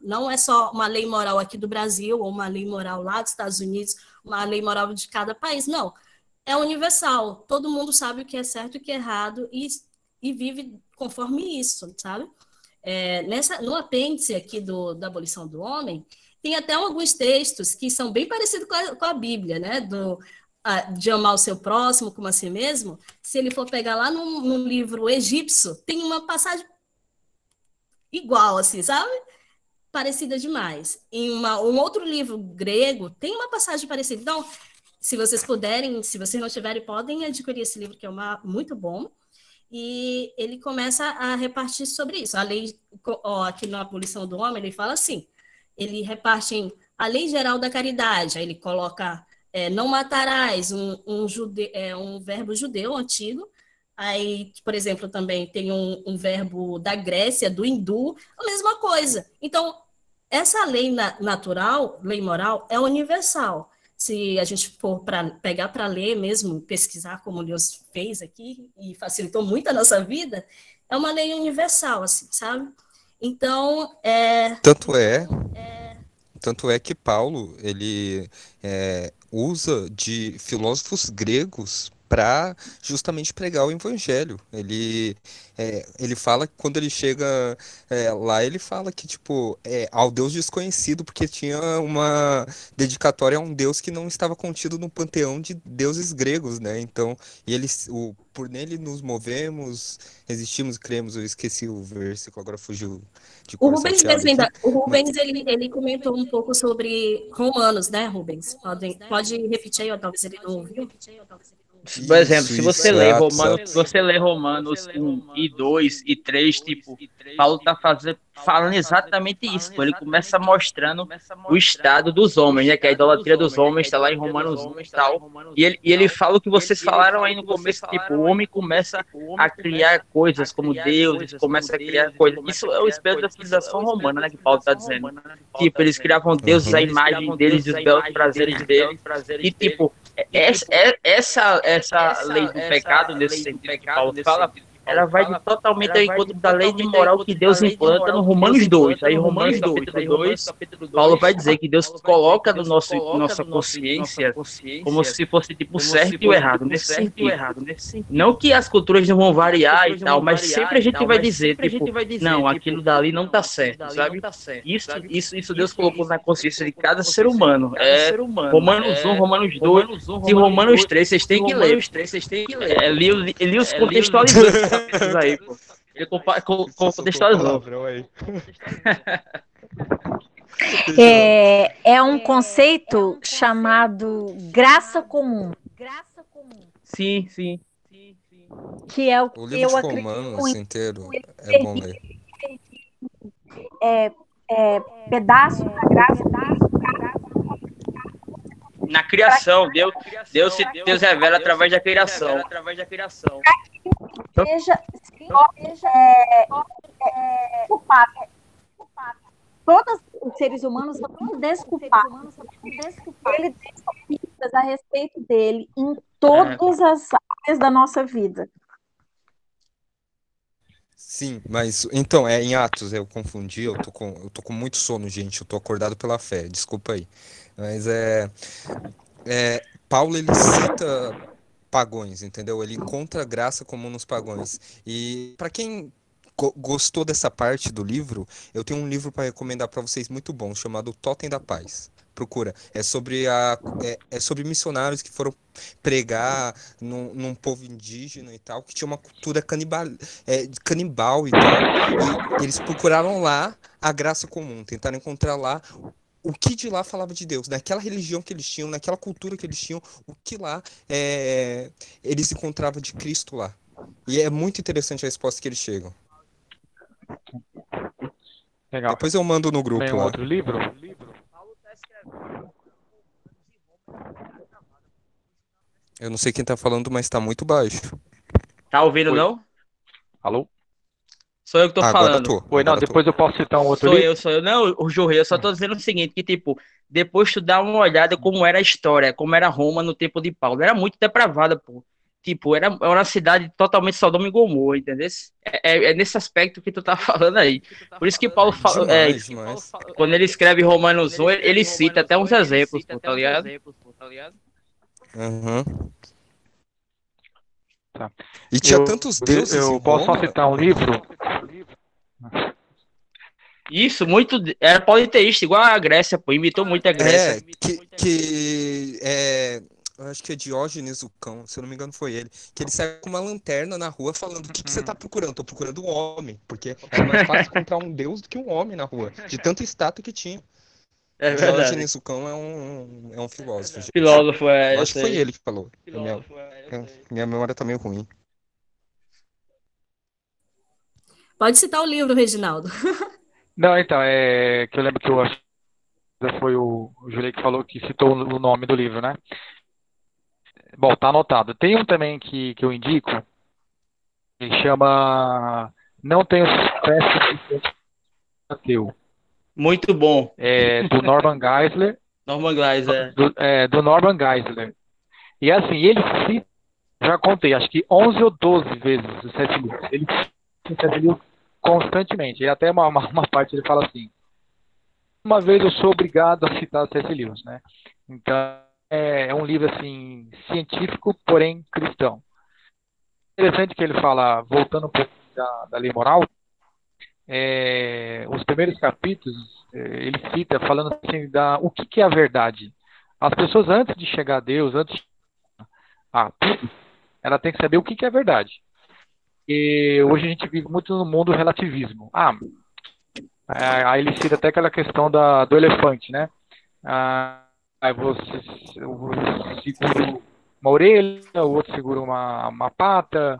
Não é só uma lei moral aqui do Brasil, ou uma lei moral lá dos Estados Unidos, uma lei moral de cada país. Não. É universal. Todo mundo sabe o que é certo e o que é errado e, e vive conforme isso, sabe? É, nessa, no apêndice aqui do, da abolição do homem, tem até alguns textos que são bem parecidos com a, com a Bíblia, né? Do, a, de amar o seu próximo como a si mesmo. Se ele for pegar lá no, no livro egípcio, tem uma passagem igual, assim, sabe? Parecida demais. Em uma, um outro livro grego, tem uma passagem parecida. Então, se vocês puderem, se vocês não tiverem, podem adquirir esse livro, que é uma, muito bom. E ele começa a repartir sobre isso. A lei, ó, aqui na abolição do homem, ele fala assim: ele reparte em a lei geral da caridade, aí ele coloca é, não matarás, um, um, jude, é, um verbo judeu antigo, Aí, por exemplo, também tem um, um, verbo da Grécia, do hindu, a mesma coisa. Então, essa lei na, natural, lei moral, é universal. Se a gente for para pegar para ler mesmo, pesquisar como Deus fez aqui e facilitou muito a nossa vida, é uma lei universal, assim, sabe? Então, é. Tanto é. é... Tanto é que Paulo ele é, usa de filósofos gregos para justamente pregar o evangelho. Ele, é, ele fala que quando ele chega é, lá, ele fala que, tipo, é, ao Deus desconhecido, porque tinha uma dedicatória a um Deus que não estava contido no panteão de deuses gregos, né? Então, e ele, o, por nele nos movemos, existimos, cremos. Eu esqueci o versículo, agora fugiu de O Rubens, o Rubens Mas... ele, ele comentou um pouco sobre Romanos, né, Rubens? Pode, pode repetir aí, ou talvez ele não ouviu. Por exemplo, se você lê Romanos, se você lê Romanos 1 e 2 e 3, tipo, Paulo tá fazendo, falando exatamente isso. Ele começa mostrando o estado dos homens, né? Que a idolatria dos homens está lá em Romanos 1 e tal. E ele, e ele fala o que vocês falaram aí no começo, tipo, o homem começa a criar coisas como Deus, começa a criar coisas. Isso é o espelho da civilização romana, né? Que Paulo está dizendo. Tipo, eles criavam deuses à imagem deles e os belos prazeres deles. E tipo, essa, essa, essa lei do pecado, nesse sentido que Paulo fala, ela vai de totalmente ao encontro da lei de moral que Deus implanta no Romanos 2. Aí Romanos 2, capítulo 2, Paulo vai dizer que Deus coloca no nosso nossa consciência como se fosse tipo certo e o errado, nesse sentido. Não que as culturas não vão variar e tal, mas sempre a gente vai dizer, tipo, não, tipo, aquilo dali não está certo, sabe? Isso, isso, isso Deus colocou na consciência de cada ser humano. É Romanos 1, Romanos 2 e Romanos 3, vocês têm que ler. É, li os contextualizando aí, pô. Contextualizou. É, é um conceito chamado graça comum. Graça comum. Sim, sim. Que é o que o livro eu acredito Romanos inteiro é bom ler. É, é, pedaço da graça, na criação, Deus, Deus, Deus revela através da criação. Através da criação. Seja, seja é, é, culpado. Todos os seres humanos são desculpados. Ele pistas a respeito dele em todas as áreas da nossa vida. Sim, mas então, é em Atos, eu confundi, eu tô com, eu tô com muito sono, gente, eu tô acordado pela fé, desculpa aí. Mas é, é Paulo ele cita pagões, entendeu? Ele encontra graça comum nos pagões. E para quem gostou dessa parte do livro, eu tenho um livro para recomendar para vocês muito bom, chamado Totem da Paz. Procura. É sobre a é, é sobre missionários que foram pregar num, num, povo indígena e tal, que tinha uma cultura canibal, é, canibal e tal. E eles procuraram lá a graça comum, tentaram encontrar lá o que de lá falava de Deus, naquela religião que eles tinham, naquela cultura que eles tinham, o que lá é, eles encontravam de Cristo lá. E é muito interessante a resposta que eles chegam. Legal. Depois eu mando no grupo. Tem um lá. outro livro? Eu não sei quem tá falando, mas tá muito baixo. Tá ouvindo, Oi. não? Alô? Sou eu que tô ah, falando. Tô, Foi, não, depois tô. eu posso citar um outro Sou livro? eu, sou eu. Não, o Jorge, eu só tô dizendo o seguinte, que tipo, depois tu dá uma olhada como era a história, como era Roma no tempo de Paulo. Era muito depravada, pô. tipo, era, era uma cidade totalmente Sodoma e Gomorra, entendeu? É, é, é, nesse aspecto que tu tá falando aí. Por isso que Paulo fala, é, quando ele escreve Romanos 1, ele, ele cita até uns exemplos, pô, tá ligado? Uhum. Tá. E tinha eu, tantos deuses. Eu, eu posso só citar um livro? Isso, muito. Era politeísta, igual a Grécia, pô. Imitou muito a Grécia. É, que, que é, acho que é Diógenes o cão, se eu não me engano foi ele, que ele sai com uma lanterna na rua falando: O que, que você tá procurando? Tô procurando um homem, porque é mais fácil encontrar um deus do que um homem na rua, de tanta estátua que tinha. É verdade. Diógenes o cão é um, é um filósofo. Gente. Filósofo, é. Acho que foi ele que falou. Minha, é, minha memória tá meio ruim. Pode citar o livro, Reginaldo. Não, então, é que eu lembro que eu acho foi o, o Julio que falou que citou o nome do livro, né? Bom, tá anotado. Tem um também que, que eu indico, que chama Não Tenho Sucesso Ateu. Muito bom. É, do Norman Geisler. Norman Geisler. Do, é, do Norman Geisler. E assim, ele cita, já contei, acho que 11 ou 12 vezes sete livros. Ele cita sete livros constantemente. E até uma, uma, uma parte ele fala assim, uma vez eu sou obrigado a citar os sete livros, né? Então, é, é um livro assim científico, porém cristão. Interessante que ele fala, voltando um pouco da, da lei moral, é, os primeiros capítulos é, ele cita falando assim da o que, que, é a verdade. As pessoas antes de chegar a Deus, antes a tudo, ela tem que saber o que, que é a verdade. E hoje a gente vive muito no mundo relativismo. Ah, é, aí ele cita até aquela questão da, do elefante, né? Ah, Aí você, segura uma orelha, o outro segura uma, uma pata.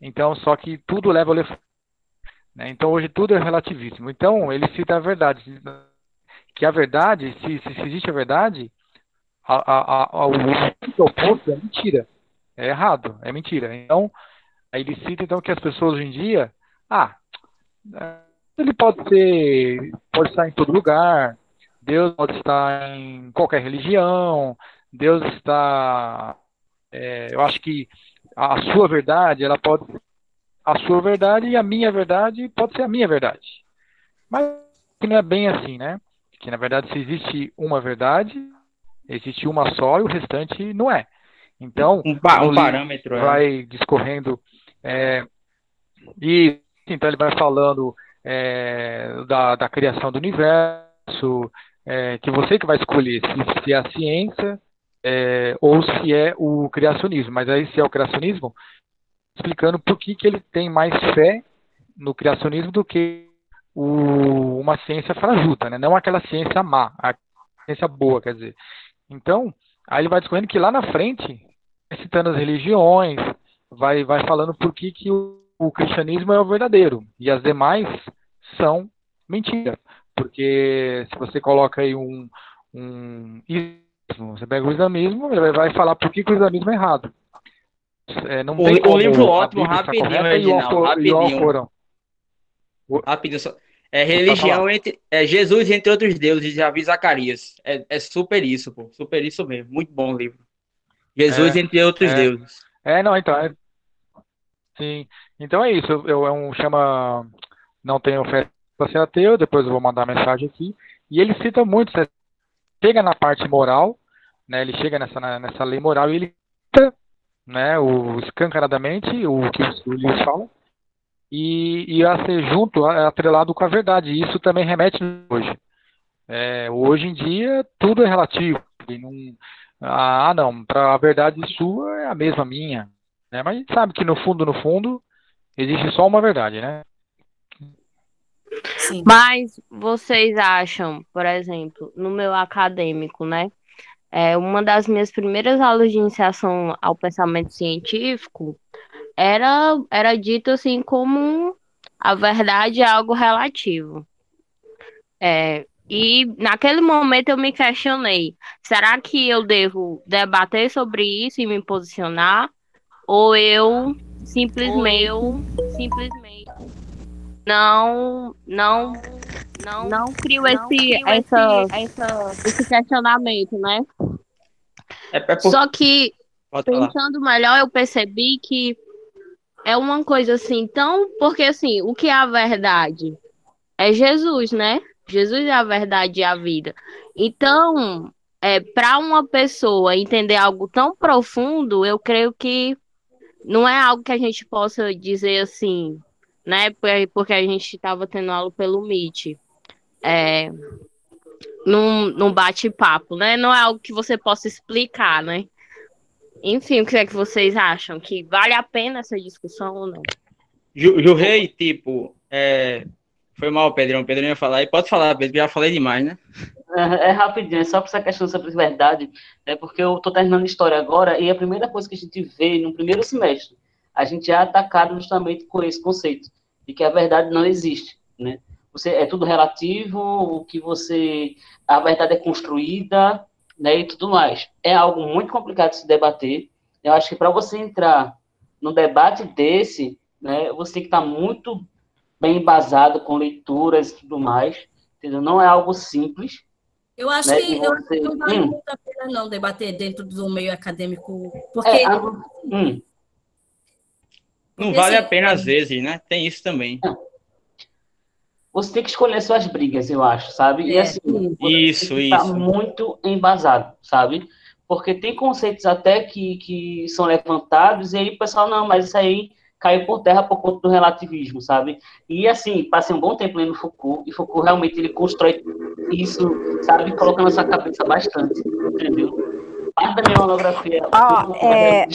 Então, só que tudo leva ao elefante. Né? Então, hoje tudo é relativíssimo. Então, ele cita a verdade. Que a verdade, se, se existe a verdade, a, a, a, o oposto é mentira. É errado, é mentira. Então, aí ele cita então que as pessoas hoje em dia, ah, ele pode ser, pode estar em todo lugar, Deus pode estar em qualquer religião, Deus está. É, eu acho que a sua verdade, ela pode. A sua verdade e a minha verdade pode ser a minha verdade. Mas que não é bem assim, né? Que na verdade, se existe uma verdade, existe uma só e o restante não é. Então, um, pa um parâmetro é. vai é. discorrendo. É, e então ele vai falando é, da, da criação do universo, é, que você que vai escolher se, se é a ciência é, ou se é o criacionismo. Mas aí, se é o criacionismo, explicando por que, que ele tem mais fé no criacionismo do que o, uma ciência frajuta, né? não aquela ciência má, a ciência boa, quer dizer. Então, aí ele vai descobrindo que lá na frente, citando as religiões, vai, vai falando por que, que o, o cristianismo é o verdadeiro e as demais são mentira. Porque se você coloca aí um, um você pega o islamismo, ele vai falar por que, que o islamismo é errado. É, não tem o, livro ótimo, rapidinho, Reginaldo, rapidinho. Rapidinho, só. É religião entre. É Jesus entre outros deuses, já vi Zacarias. É, é super isso, pô. Super isso mesmo. Muito bom o livro. Jesus é, entre outros é, deuses. É, não, então. É, sim. Então é isso. Eu, é um chama. Não tem oferta para ser ateu, depois eu vou mandar a mensagem aqui. E ele cita muito, chega na parte moral, né, ele chega nessa, nessa lei moral e ele cita né, o, escancaradamente o que o Lewis fala, e, e a ser junto, atrelado com a verdade. E isso também remete hoje. É, hoje em dia, tudo é relativo. Não, ah, não, para a verdade sua é a mesma minha. Né? Mas a gente sabe que no fundo, no fundo, existe só uma verdade, né? Sim. Mas vocês acham, por exemplo, no meu acadêmico, né? É, uma das minhas primeiras aulas de iniciação ao pensamento científico era, era dito assim como a verdade é algo relativo. É, e naquele momento eu me questionei: será que eu devo debater sobre isso e me posicionar? Ou eu simplesmente, ou eu, simplesmente não não não não crio não esse crio essa, esse, essa esse questionamento, né? É, é por... Só que pensando melhor, eu percebi que é uma coisa assim tão. Porque assim, o que é a verdade? É Jesus, né? Jesus é a verdade e a vida. Então, é, para uma pessoa entender algo tão profundo, eu creio que não é algo que a gente possa dizer assim, né? Porque a gente estava tendo aula pelo Meet. É, num, num bate-papo, né? Não é algo que você possa explicar, né? Enfim, o que é que vocês acham? Que vale a pena essa discussão ou não? Jurrei, tipo, é... foi mal, Pedrão. O Pedrão ia falar. E pode falar, Pedro, já falei demais, né? É, é rapidinho, é só para essa questão sobre verdade, é porque eu estou terminando história agora e a primeira coisa que a gente vê no primeiro semestre, a gente é atacado justamente por esse conceito de que a verdade não existe, né? Você é tudo relativo, o que você a verdade é construída, né, e tudo mais. É algo muito complicado de se debater. Eu acho que para você entrar num debate desse, né, você tem que estar tá muito bem embasado com leituras e tudo mais. Entendeu? Não é algo simples. Eu acho né, que você... não vale hum. muito a pena não debater dentro do meio acadêmico, porque é, algo... hum. não vale a pena às vezes, né? Tem isso também. Não você tem que escolher suas brigas, eu acho, sabe? E é. assim, isso, isso. Tá muito embasado, sabe? Porque tem conceitos até que, que são levantados e aí o pessoal, não, mas isso aí caiu por terra por conta do relativismo, sabe? E assim, passei um bom tempo lendo Foucault, e Foucault realmente ele constrói isso, sabe? Coloca na sua cabeça bastante, entendeu? Parte da minha monografia... Ah, é...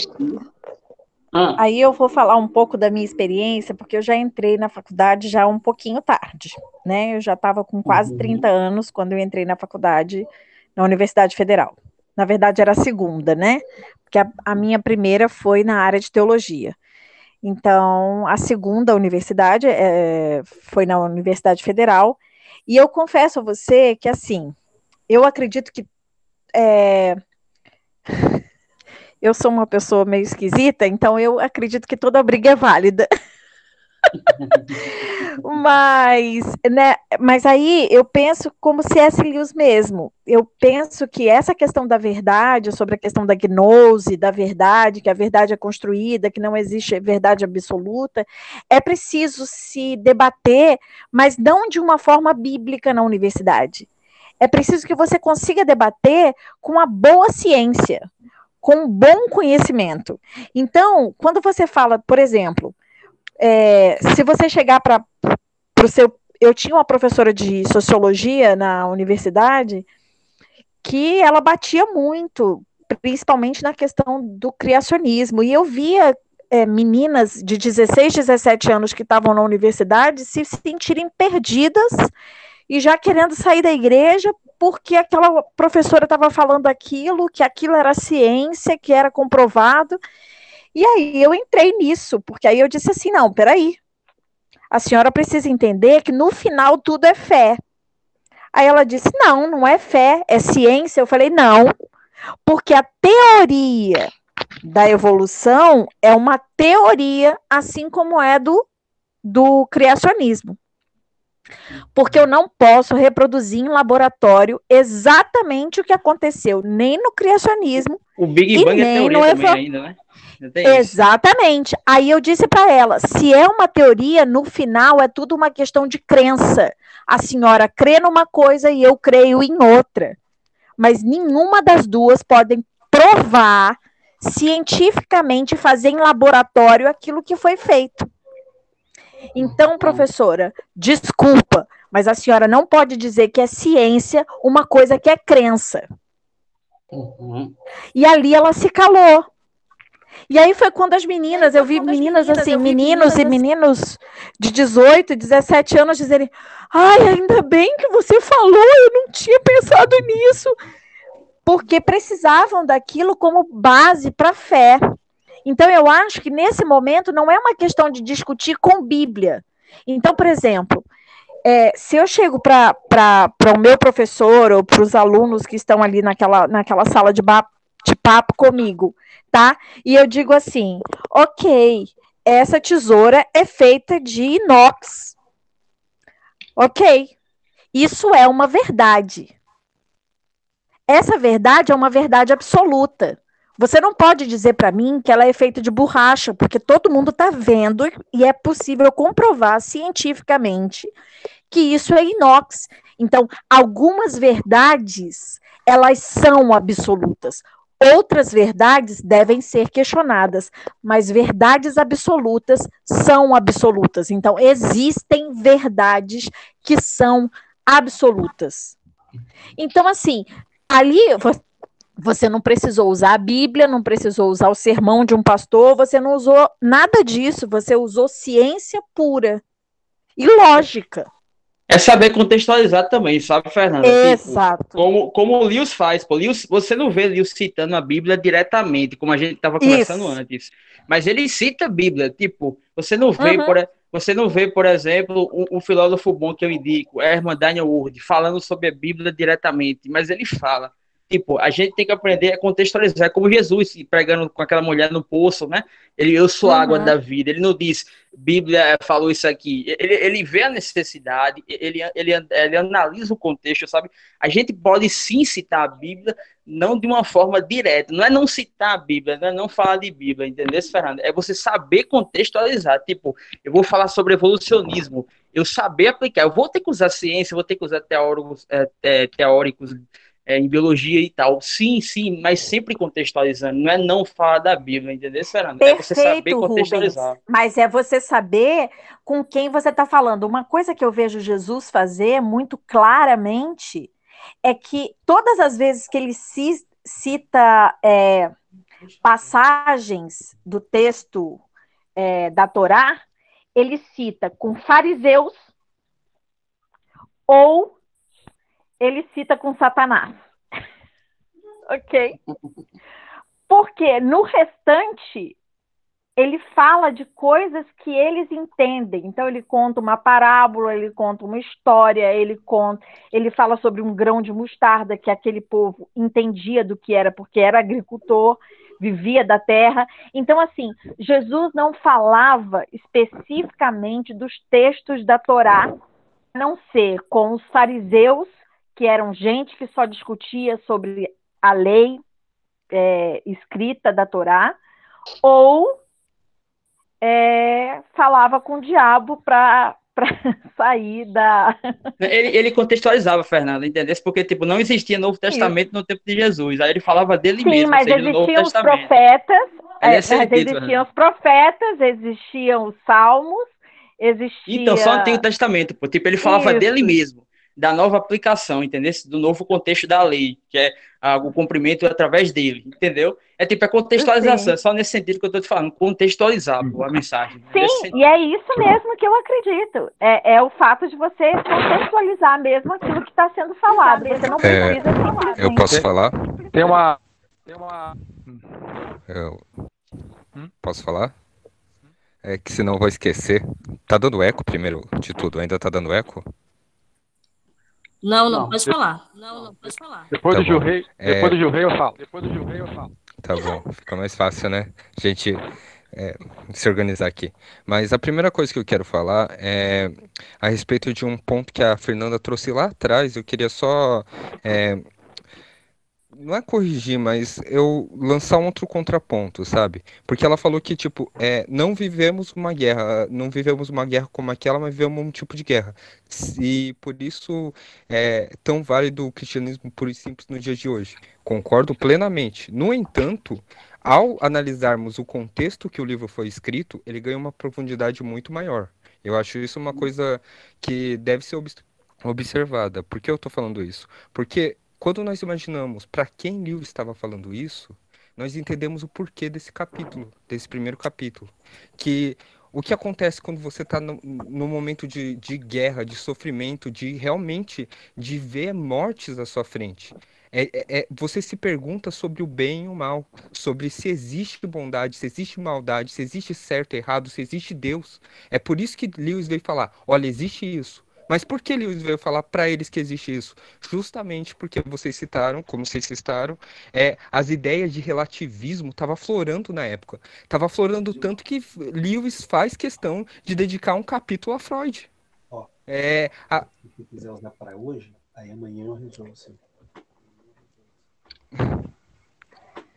Ah. Aí eu vou falar um pouco da minha experiência, porque eu já entrei na faculdade já um pouquinho tarde, né? Eu já estava com quase uhum. 30 anos quando eu entrei na faculdade na Universidade Federal. Na verdade, era a segunda, né? Porque a, a minha primeira foi na área de teologia. Então, a segunda universidade é, foi na Universidade Federal. E eu confesso a você que, assim, eu acredito que é, eu sou uma pessoa meio esquisita, então eu acredito que toda briga é válida. mas, né, mas aí eu penso como C.S. Lewis mesmo. Eu penso que essa questão da verdade, sobre a questão da gnose, da verdade, que a verdade é construída, que não existe verdade absoluta, é preciso se debater, mas não de uma forma bíblica na universidade. É preciso que você consiga debater com a boa ciência, com bom conhecimento. Então, quando você fala, por exemplo, é, se você chegar para o seu. Eu tinha uma professora de sociologia na universidade que ela batia muito, principalmente na questão do criacionismo. E eu via é, meninas de 16, 17 anos que estavam na universidade se sentirem perdidas e já querendo sair da igreja porque aquela professora estava falando aquilo, que aquilo era ciência, que era comprovado. E aí eu entrei nisso, porque aí eu disse assim: não, peraí. A senhora precisa entender que no final tudo é fé. Aí ela disse: não, não é fé, é ciência. Eu falei: não, porque a teoria da evolução é uma teoria, assim como é do, do criacionismo porque eu não posso reproduzir em laboratório exatamente o que aconteceu nem no criacionismo o Big Bang é nem é no evo... ainda, né? Exatamente. Aí eu disse para ela, se é uma teoria, no final é tudo uma questão de crença. A senhora crê numa coisa e eu creio em outra. Mas nenhuma das duas podem provar cientificamente, fazer em laboratório aquilo que foi feito. Então, professora, desculpa, mas a senhora não pode dizer que é ciência uma coisa que é crença. Uhum. E ali ela se calou. E aí foi quando as meninas, eu vi meninas assim, meninos e meninos de 18, 17 anos dizerem: "Ai, ainda bem que você falou, eu não tinha pensado nisso". Porque precisavam daquilo como base para a fé. Então, eu acho que nesse momento não é uma questão de discutir com Bíblia. Então, por exemplo, é, se eu chego para o meu professor ou para os alunos que estão ali naquela, naquela sala de, de papo comigo, tá? E eu digo assim: ok, essa tesoura é feita de inox. Ok, isso é uma verdade. Essa verdade é uma verdade absoluta. Você não pode dizer para mim que ela é feita de borracha, porque todo mundo está vendo e é possível comprovar cientificamente que isso é inox. Então, algumas verdades, elas são absolutas. Outras verdades devem ser questionadas, mas verdades absolutas são absolutas. Então, existem verdades que são absolutas. Então, assim, ali você não precisou usar a Bíblia, não precisou usar o sermão de um pastor, você não usou nada disso, você usou ciência pura e lógica. É saber contextualizar também, sabe, Fernanda? Tipo, Exato. Tipo, como, como o Lewis faz, pô. Lewis, você não vê Lewis citando a Bíblia diretamente, como a gente estava conversando Isso. antes. Mas ele cita a Bíblia, tipo, você não vê, uhum. por, você não vê, por exemplo, um, um, filósofo bom que eu indico, Herman Daniel Wood, falando sobre a Bíblia diretamente, mas ele fala Tipo, a gente tem que aprender a contextualizar, como Jesus pregando com aquela mulher no poço, né? Ele, eu sou a água uhum. da vida. Ele não diz, Bíblia falou isso aqui. Ele, ele vê a necessidade, ele, ele, ele analisa o contexto, sabe? A gente pode sim citar a Bíblia, não de uma forma direta. Não é não citar a Bíblia, não é não falar de Bíblia, entendeu, Fernando? É você saber contextualizar. Tipo, eu vou falar sobre evolucionismo, eu saber aplicar. Eu vou ter que usar ciência, vou ter que usar teóricos, é, é, teóricos é, em biologia e tal. Sim, sim, mas sempre contextualizando. Não é não falar da Bíblia, entendeu, Fernando? Perfeito, é você saber contextualizar. Rubens, mas é você saber com quem você está falando. Uma coisa que eu vejo Jesus fazer muito claramente é que todas as vezes que ele cita é, passagens do texto é, da Torá, ele cita com fariseus ou ele cita com Satanás. ok? Porque no restante, ele fala de coisas que eles entendem. Então ele conta uma parábola, ele conta uma história, ele conta, ele fala sobre um grão de mostarda que aquele povo entendia do que era porque era agricultor, vivia da terra. Então assim, Jesus não falava especificamente dos textos da Torá, a não ser com os fariseus que eram gente que só discutia sobre a lei é, escrita da Torá, ou é, falava com o diabo para sair da. ele, ele contextualizava, Fernanda, entendeu? Porque tipo, não existia Novo Testamento Isso. no tempo de Jesus. Aí ele falava dele Sim, mesmo. Mas existiam os profetas, é, mas existiam os profetas, existiam os salmos, existia. Então, só o Antigo Testamento, pô. Tipo, ele falava Isso. dele mesmo da nova aplicação, entendeu? Do novo contexto da lei, que é ah, o cumprimento através dele, entendeu? É tipo a contextualização, é só nesse sentido que eu estou te falando, contextualizar a mensagem. Sim, e é isso mesmo que eu acredito. É, é, o fato de você contextualizar mesmo aquilo que está sendo falado. Você não é, precisa simplesmente... Eu posso falar? Tem uma... Tem uma... Eu... Hum? Posso falar? É que senão eu vou esquecer. Tá dando eco primeiro de tudo? Ainda tá dando eco? Não, não, não pode falar. Não, não, pode falar. Depois, tá do, Gil Rei, é... depois do Gil Rei eu falo. Depois do Gil Rei eu falo. Tá bom, fica mais fácil, né? A gente é, se organizar aqui. Mas a primeira coisa que eu quero falar é a respeito de um ponto que a Fernanda trouxe lá atrás. Eu queria só é, não é corrigir, mas eu lançar um outro contraponto, sabe? Porque ela falou que, tipo, é, não vivemos uma guerra, não vivemos uma guerra como aquela, mas vivemos um tipo de guerra. E por isso é tão válido o cristianismo puro e simples no dia de hoje. Concordo plenamente. No entanto, ao analisarmos o contexto que o livro foi escrito, ele ganha uma profundidade muito maior. Eu acho isso uma coisa que deve ser observada. Por que eu estou falando isso? Porque quando nós imaginamos para quem Lewis estava falando isso, nós entendemos o porquê desse capítulo, desse primeiro capítulo. Que o que acontece quando você está no, no, momento de, de guerra, de sofrimento, de realmente de ver mortes à sua frente. É, é, é, você se pergunta sobre o bem e o mal, sobre se existe bondade, se existe maldade, se existe certo e errado, se existe Deus. É por isso que Lewis veio falar: olha, existe isso. Mas por que Lewis veio falar para eles que existe isso? Justamente porque vocês citaram, como vocês citaram, é, as ideias de relativismo estavam florando na época. Estava florando tanto que Lewis faz questão de dedicar um capítulo a Freud. Ó, é, a... se quiser usar para hoje, aí amanhã eu resolvo assim.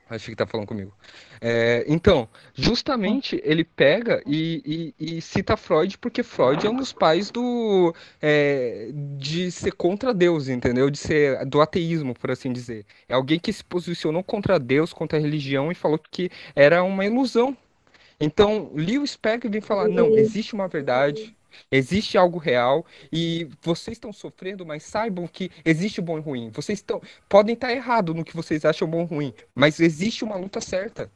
Acho que tá falando comigo. É, então, justamente ele pega e, e, e, cita Freud porque Freud é um dos pais do é, de ser contra Deus, entendeu? De ser do ateísmo, por assim dizer. É alguém que se posicionou contra Deus, contra a religião e falou que era uma ilusão. Então, Lewis pega e vem falar: não, existe uma verdade, Existe algo real e vocês estão sofrendo, mas saibam que existe bom e ruim. Vocês estão, podem estar errados no que vocês acham bom e ruim, mas existe uma luta certa.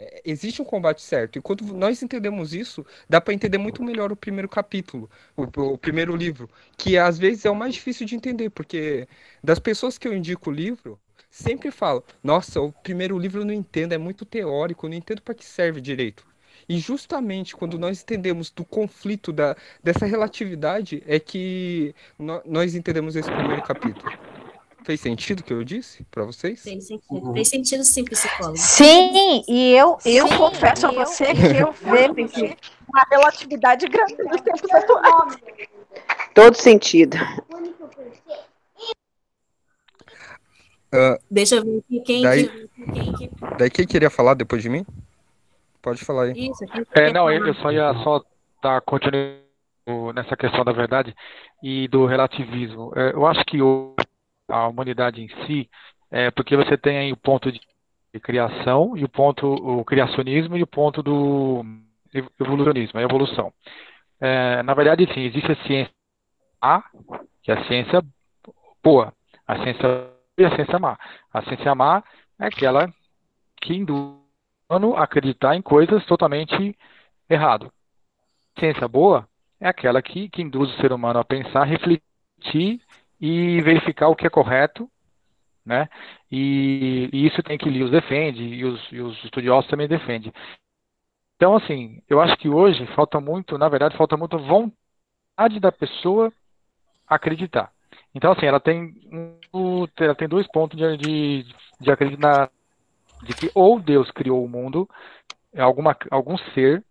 É, existe um combate certo. E quando nós entendemos isso, dá para entender muito melhor o primeiro capítulo, o, o, primeiro livro, que às vezes é o mais difícil de entender, porque das pessoas que eu indico o livro, sempre falo: nossa, o primeiro livro eu não entendo, é muito teórico, eu não entendo para que serve direito. E justamente quando nós entendemos do conflito, da, dessa relatividade, é que no, nós entendemos esse primeiro capítulo. Fez sentido o que eu disse para vocês? Fez sentido. Uhum. Fez sentido sim, psicólogo. Sim, e eu, eu sim, confesso a você que eu vejo uma relatividade grande nos tempos atuais. Todo sentido. Uh, Deixa eu ver quem, daí, quem, quem, daí quem queria falar depois de mim? Pode falar aí. Isso, é, não, eu, eu só ia só dar continuidade nessa questão da verdade e do relativismo. É, eu acho que a humanidade em si, é porque você tem aí o ponto de criação e o ponto o criacionismo e o ponto do evolucionismo, a evolução. É, na verdade, sim, existe a ciência A, que é a ciência boa, a ciência e a ciência má. A ciência má é aquela que induz humano acreditar em coisas totalmente errado. Ciência boa é aquela que, que induz o ser humano a pensar, refletir e verificar o que é correto, né? E, e isso tem que Lewis defende e os, e os estudiosos também defendem. Então, assim, eu acho que hoje falta muito, na verdade, falta muito vontade da pessoa acreditar. Então, assim, ela tem, ela tem dois pontos de, de, de acreditar de que ou Deus criou o mundo, é alguma, algum ser,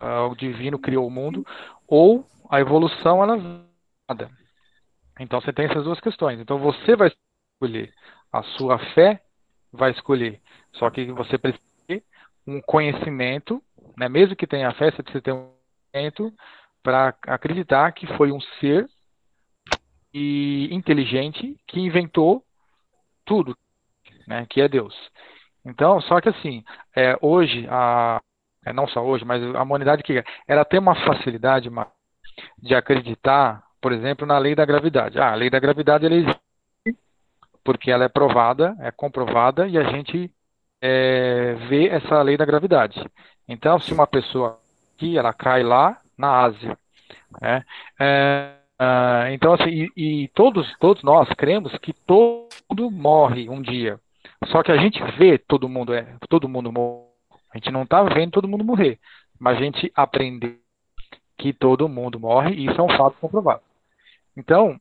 uh, divino criou o mundo, ou a evolução ela nada. Então você tem essas duas questões. Então você vai escolher, a sua fé vai escolher. Só que você precisa ter um conhecimento, né? mesmo que tenha fé, você precisa ter um conhecimento para acreditar que foi um ser e inteligente que inventou tudo, né? que é Deus. Então, só que assim, é, hoje, a, é, não só hoje, mas a humanidade que ela tem uma facilidade de acreditar, por exemplo, na lei da gravidade. Ah, a lei da gravidade ela existe porque ela é provada, é comprovada e a gente é, vê essa lei da gravidade. Então, se uma pessoa aqui, ela cai lá na Ásia, né? é, é, então assim, e, e todos todos nós cremos que todo morre um dia. Só que a gente vê todo mundo, é, todo mundo morrer. A gente não está vendo todo mundo morrer. Mas a gente aprendeu que todo mundo morre e isso é um fato comprovado. Então,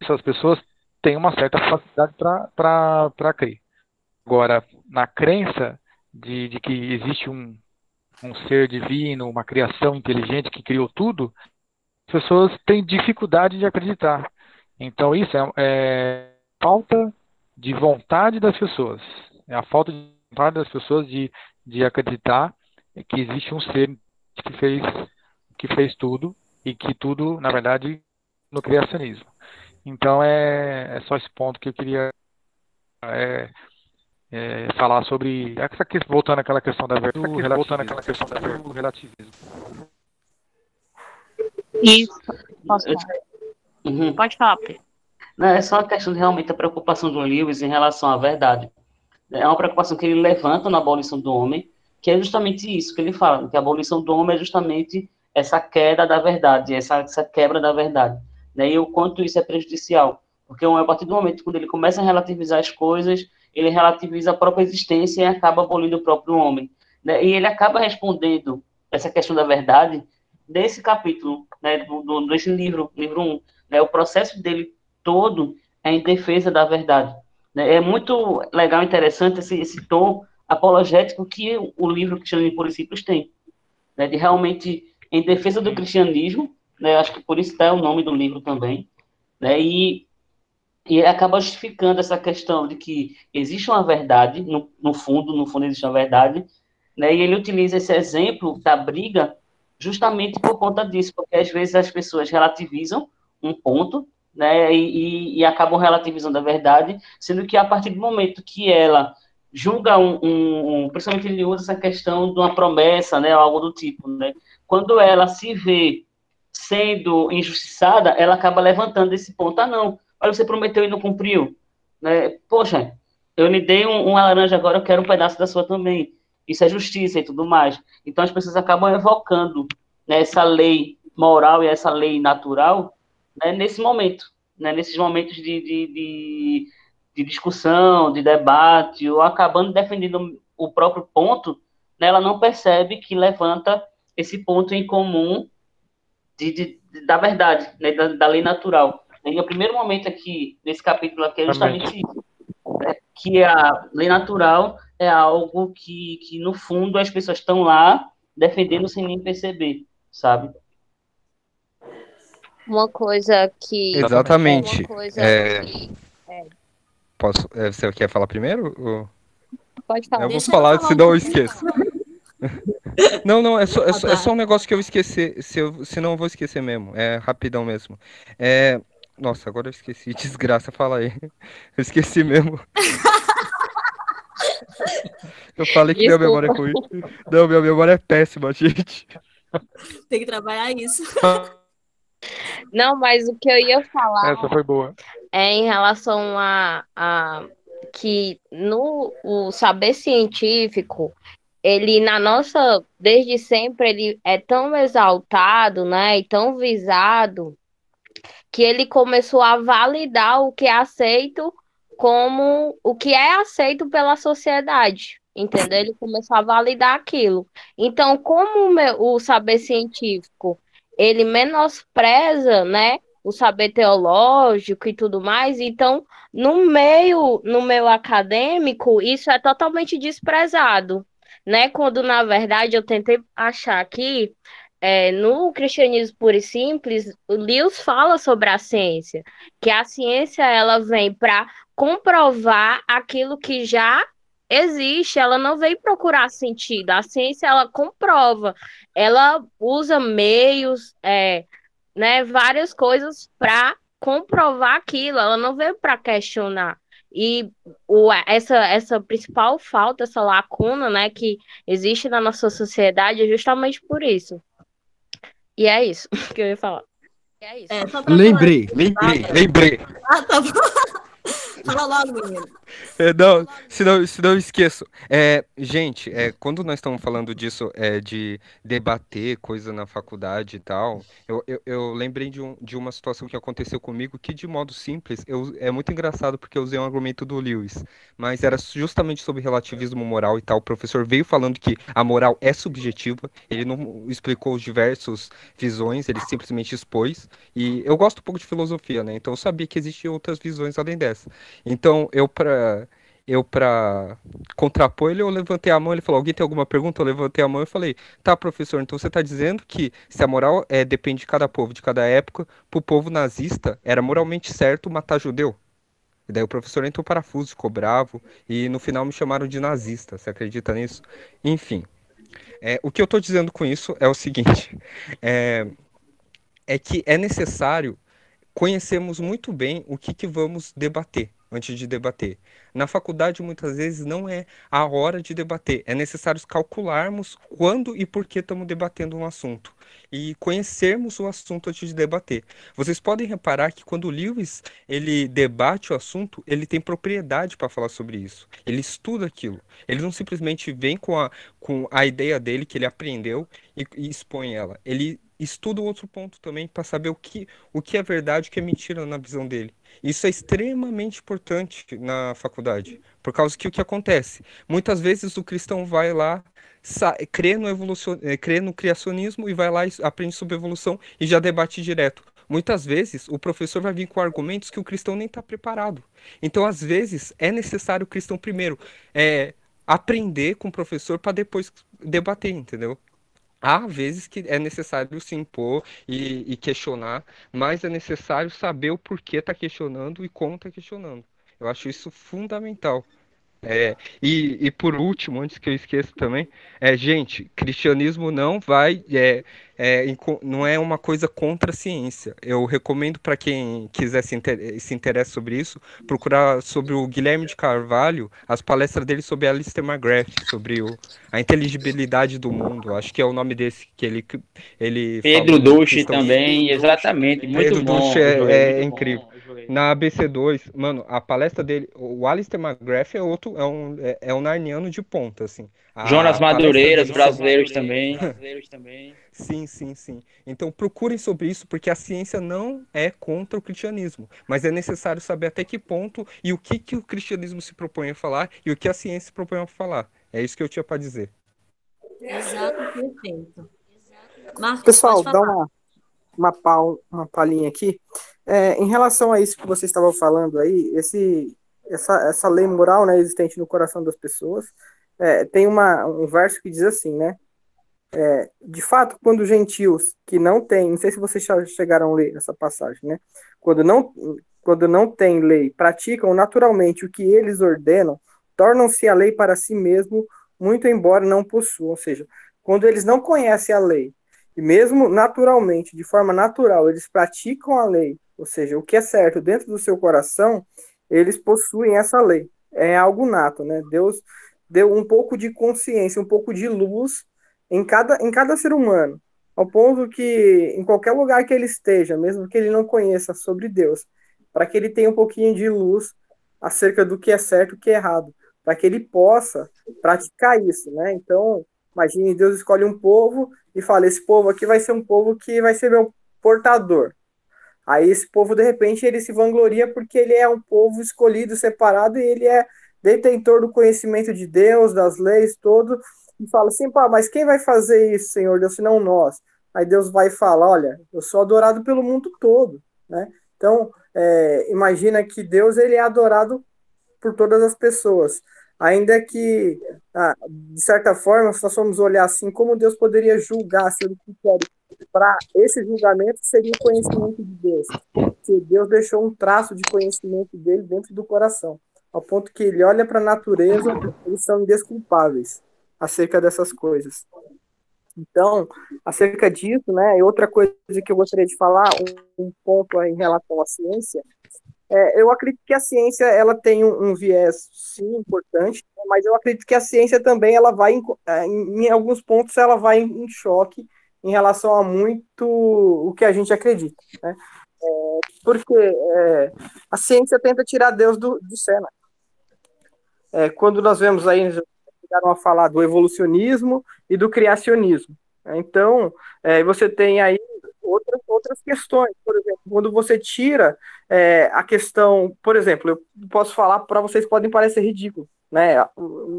essas pessoas têm uma certa facilidade para crer. Agora, na crença de, de que existe um, um ser divino, uma criação inteligente que criou tudo, as pessoas têm dificuldade de acreditar. Então, isso é, é falta de vontade das pessoas. É a falta de vontade das pessoas de, de acreditar que existe um ser que fez, que fez tudo e que tudo, na verdade, no criacionismo. Então é, é só esse ponto que eu queria é, é, falar sobre essa questão, voltando àquela questão da verdade, voltando àquela questão da verdade, do relativismo. Isso. Posso falar? Uhum. Pode falar, Pedro. Não, é só a questão de realmente a preocupação do Lewis em relação à verdade. É uma preocupação que ele levanta na abolição do homem, que é justamente isso que ele fala, que a abolição do homem é justamente essa queda da verdade, essa, essa quebra da verdade. Né? E o quanto isso é prejudicial. Porque a partir do momento quando ele começa a relativizar as coisas, ele relativiza a própria existência e acaba abolindo o próprio homem. Né? E ele acaba respondendo essa questão da verdade nesse capítulo, né, do, do, desse livro, livro 1. Né? O processo dele todo é em defesa da verdade. Né? É muito legal, interessante esse, esse tom apologético que o livro Cristianismo e Princípios tem, né? de realmente em defesa do cristianismo, né? acho que por isso está o nome do livro também, né? e e acaba justificando essa questão de que existe uma verdade, no, no fundo, no fundo existe uma verdade, né? E ele utiliza esse exemplo da briga justamente por conta disso, porque às vezes as pessoas relativizam um ponto, né? E, e, acabam relativizando a verdade, sendo que a partir do momento que ela julga um, um, um, principalmente ele usa essa questão de uma promessa, né, algo do tipo, né? Quando ela se vê sendo injustiçada, ela acaba levantando esse ponto, ah, não, olha, você prometeu e não cumpriu, né? Poxa, eu lhe dei um, uma laranja agora, eu quero um pedaço da sua também. Isso é justiça e tudo mais. Então as pessoas acabam evocando né, essa lei moral e essa lei natural né, nesse momento, né, nesses momentos de, de, de de discussão, de debate, ou acabando defendendo o próprio ponto, né, ela não percebe que levanta esse ponto em comum de, da verdade, né, da, da, lei natural. E o primeiro momento aqui, nesse capítulo aqui, é justamente isso, né, que a lei natural é algo que, que, no fundo, as pessoas estão lá defendendo sem nem perceber, sabe? Uma coisa que... Exatamente. Uma coisa é... Que, é Posso, é, você quer falar primeiro? Ou... Pode falar. Eu vou falar, falar, senão eu esqueço. não, não, é só, é, só, é só um negócio que eu esqueci, se eu, senão eu vou esquecer mesmo. É rapidão mesmo. É, nossa, agora eu esqueci. Desgraça, fala aí. Eu esqueci mesmo. Eu falei que Desculpa. minha memória é ruim. Não, minha memória é péssima, gente. Tem que trabalhar isso. Não, mas o que eu ia falar. Essa foi boa. É em relação a, a que no o saber científico, ele na nossa, desde sempre, ele é tão exaltado, né, e tão visado, que ele começou a validar o que é aceito como o que é aceito pela sociedade, entendeu? Ele começou a validar aquilo. Então, como o, meu, o saber científico ele menospreza, né, o saber teológico e tudo mais. Então, no meio, no meio acadêmico, isso é totalmente desprezado, né? Quando na verdade eu tentei achar aqui é, no cristianismo puro e simples, Lewis fala sobre a ciência, que a ciência ela vem para comprovar aquilo que já existe, ela não vem procurar sentido. A ciência ela comprova, ela usa meios, é, né, várias coisas para comprovar aquilo. Ela não veio para questionar. E o, essa, essa principal falta, essa lacuna, né, que existe na nossa sociedade é justamente por isso. E é isso que eu ia falar. É isso. É, lembrei, falar... lembrei, lembrei. Ah, tá bom. Fala logo, menino. É, não, senão, senão eu esqueço. É, gente, é, quando nós estamos falando disso, é, de debater coisa na faculdade e tal, eu, eu, eu lembrei de, um, de uma situação que aconteceu comigo que, de modo simples, eu, é muito engraçado porque eu usei um argumento do Lewis, mas era justamente sobre relativismo moral e tal. O professor veio falando que a moral é subjetiva, ele não explicou os diversos visões, ele simplesmente expôs. E eu gosto um pouco de filosofia, né? Então eu sabia que existiam outras visões além dessa. Então, eu para eu para contrapor ele, eu levantei a mão, ele falou: "Alguém tem alguma pergunta?" Eu levantei a mão e falei: "Tá, professor, então você está dizendo que se a moral é depende de cada povo, de cada época, para o povo nazista era moralmente certo matar judeu?" E daí o professor entrou parafuso, ficou bravo, e no final me chamaram de nazista. Você acredita nisso? Enfim. É, o que eu estou dizendo com isso é o seguinte: é, é que é necessário conhecermos muito bem o que, que vamos debater antes de debater. Na faculdade, muitas vezes, não é a hora de debater. É necessário calcularmos quando e por que estamos debatendo um assunto. E conhecermos o assunto antes de debater. Vocês podem reparar que quando o Lewis ele debate o assunto, ele tem propriedade para falar sobre isso. Ele estuda aquilo. Ele não simplesmente vem com a, com a ideia dele que ele aprendeu e, e expõe ela. Ele estuda outro ponto também para saber o que, o que é verdade o que é mentira na visão dele. Isso é extremamente importante na faculdade, por causa que o que acontece? Muitas vezes o cristão vai lá, crê no, evolucion, eh, crê no criacionismo e vai lá e aprende sobre evolução e já debate direto. Muitas vezes o professor vai vir com argumentos que o cristão nem está preparado. Então, às vezes, é necessário o cristão primeiro é, aprender com o professor para depois debater, entendeu? há vezes que é necessário se impor e, e questionar, mas é necessário saber o porquê está questionando e como está questionando. Eu acho isso fundamental. É, e, e por último, antes que eu esqueça também, é, gente, cristianismo não vai, é, é, não é uma coisa contra a ciência. Eu recomendo para quem quiser se, inter se interessa sobre isso, procurar sobre o Guilherme de Carvalho, as palestras dele sobre Alistair McGrath, sobre o, a inteligibilidade do mundo. Acho que é o nome desse que ele ele Pedro Duche também, exatamente, muito Pedro bom. Duche é, é incrível na ABC2, mano, a palestra dele, o Alistair McGrath é outro, é um, é, é um narniano de ponta, assim. A, Jonas Madureiras, brasileiros também. brasileiros também. Sim, sim, sim. Então procurem sobre isso, porque a ciência não é contra o cristianismo, mas é necessário saber até que ponto e o que, que o cristianismo se propõe a falar e o que a ciência se propõe a falar. É isso que eu tinha para dizer. Exato, perfeito. Marcos, Pessoal, dá uma, uma, pau, uma palhinha aqui. É, em relação a isso que vocês estavam falando aí, esse, essa, essa lei moral né, existente no coração das pessoas, é, tem uma, um verso que diz assim, né? É, de fato, quando gentios que não têm, não sei se vocês chegaram a ler essa passagem, né? Quando não, quando não tem lei, praticam naturalmente o que eles ordenam, tornam-se a lei para si mesmo, muito embora não possuam. Ou seja, quando eles não conhecem a lei, e mesmo naturalmente, de forma natural, eles praticam a lei ou seja, o que é certo dentro do seu coração, eles possuem essa lei. É algo nato, né? Deus deu um pouco de consciência, um pouco de luz em cada, em cada ser humano, ao ponto que em qualquer lugar que ele esteja, mesmo que ele não conheça sobre Deus, para que ele tenha um pouquinho de luz acerca do que é certo e o que é errado, para que ele possa praticar isso, né? Então, imagine Deus escolhe um povo e fala: esse povo aqui vai ser um povo que vai ser meu portador. Aí esse povo, de repente, ele se vangloria porque ele é um povo escolhido, separado, e ele é detentor do conhecimento de Deus, das leis, todo, e fala assim, pá, mas quem vai fazer isso, Senhor Deus, senão nós? Aí Deus vai falar, olha, eu sou adorado pelo mundo todo, né? Então, é, imagina que Deus, ele é adorado por todas as pessoas. Ainda que, ah, de certa forma, se nós formos olhar assim, como Deus poderia julgar se ele critério para esse julgamento seria o conhecimento de Deus. Que Deus deixou um traço de conhecimento dele dentro do coração, ao ponto que ele olha para a natureza, eles são indesculpáveis acerca dessas coisas. Então, acerca disso, né, outra coisa que eu gostaria de falar, um, um ponto em relação à ciência, é, eu acredito que a ciência ela tem um, um, viés sim importante, mas eu acredito que a ciência também ela vai em, é, em, em alguns pontos ela vai em, em choque em relação a muito o que a gente acredita. Né? É, porque é, a ciência tenta tirar Deus do, de cena. É, quando nós vemos aí, chegaram a falar do evolucionismo e do criacionismo. Né? Então, é, você tem aí outras, outras questões. Por exemplo, quando você tira é, a questão, por exemplo, eu posso falar para vocês, podem parecer ridículo, né?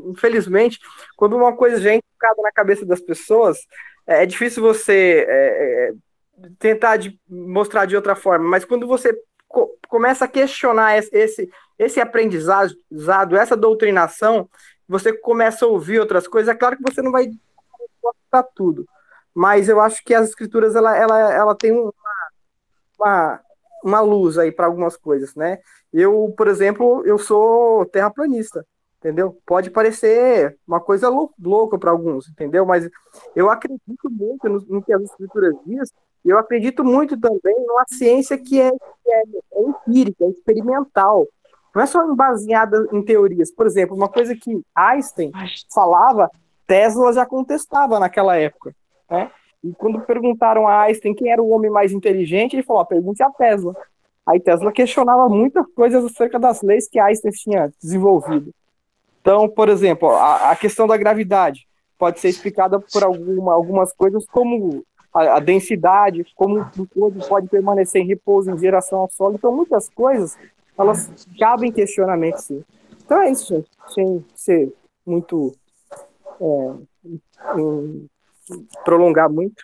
Infelizmente, quando uma coisa vem na cabeça das pessoas, é, é difícil você é, é, tentar de mostrar de outra forma, mas quando você co começa a questionar esse, esse aprendizado, essa doutrinação, você começa a ouvir outras coisas, é claro que você não vai para tudo, mas eu acho que as escrituras ela, ela, ela tem uma, uma, uma luz aí para algumas coisas, né? Eu, por exemplo, eu sou terraplanista entendeu? Pode parecer uma coisa louca para alguns, entendeu? Mas eu acredito muito no, no, que as escrituras dizem, e eu acredito muito também numa ciência que é, que é, é empírica, é experimental. Não é só baseada em teorias. Por exemplo, uma coisa que Einstein falava, Tesla já contestava naquela época, né? E quando perguntaram a Einstein quem era o homem mais inteligente, ele falou: pergunte a Tesla. Aí Tesla questionava muitas coisas acerca das leis que Einstein tinha desenvolvido. Então, por exemplo, a, a questão da gravidade pode ser explicada por alguma, algumas coisas como a, a, densidade, como o corpo pode permanecer em repouso em geração ao solo. Então, muitas coisas, elas cabem questionamento, sim. Então é isso, gente. Sem ser muito... É, prolongar muito.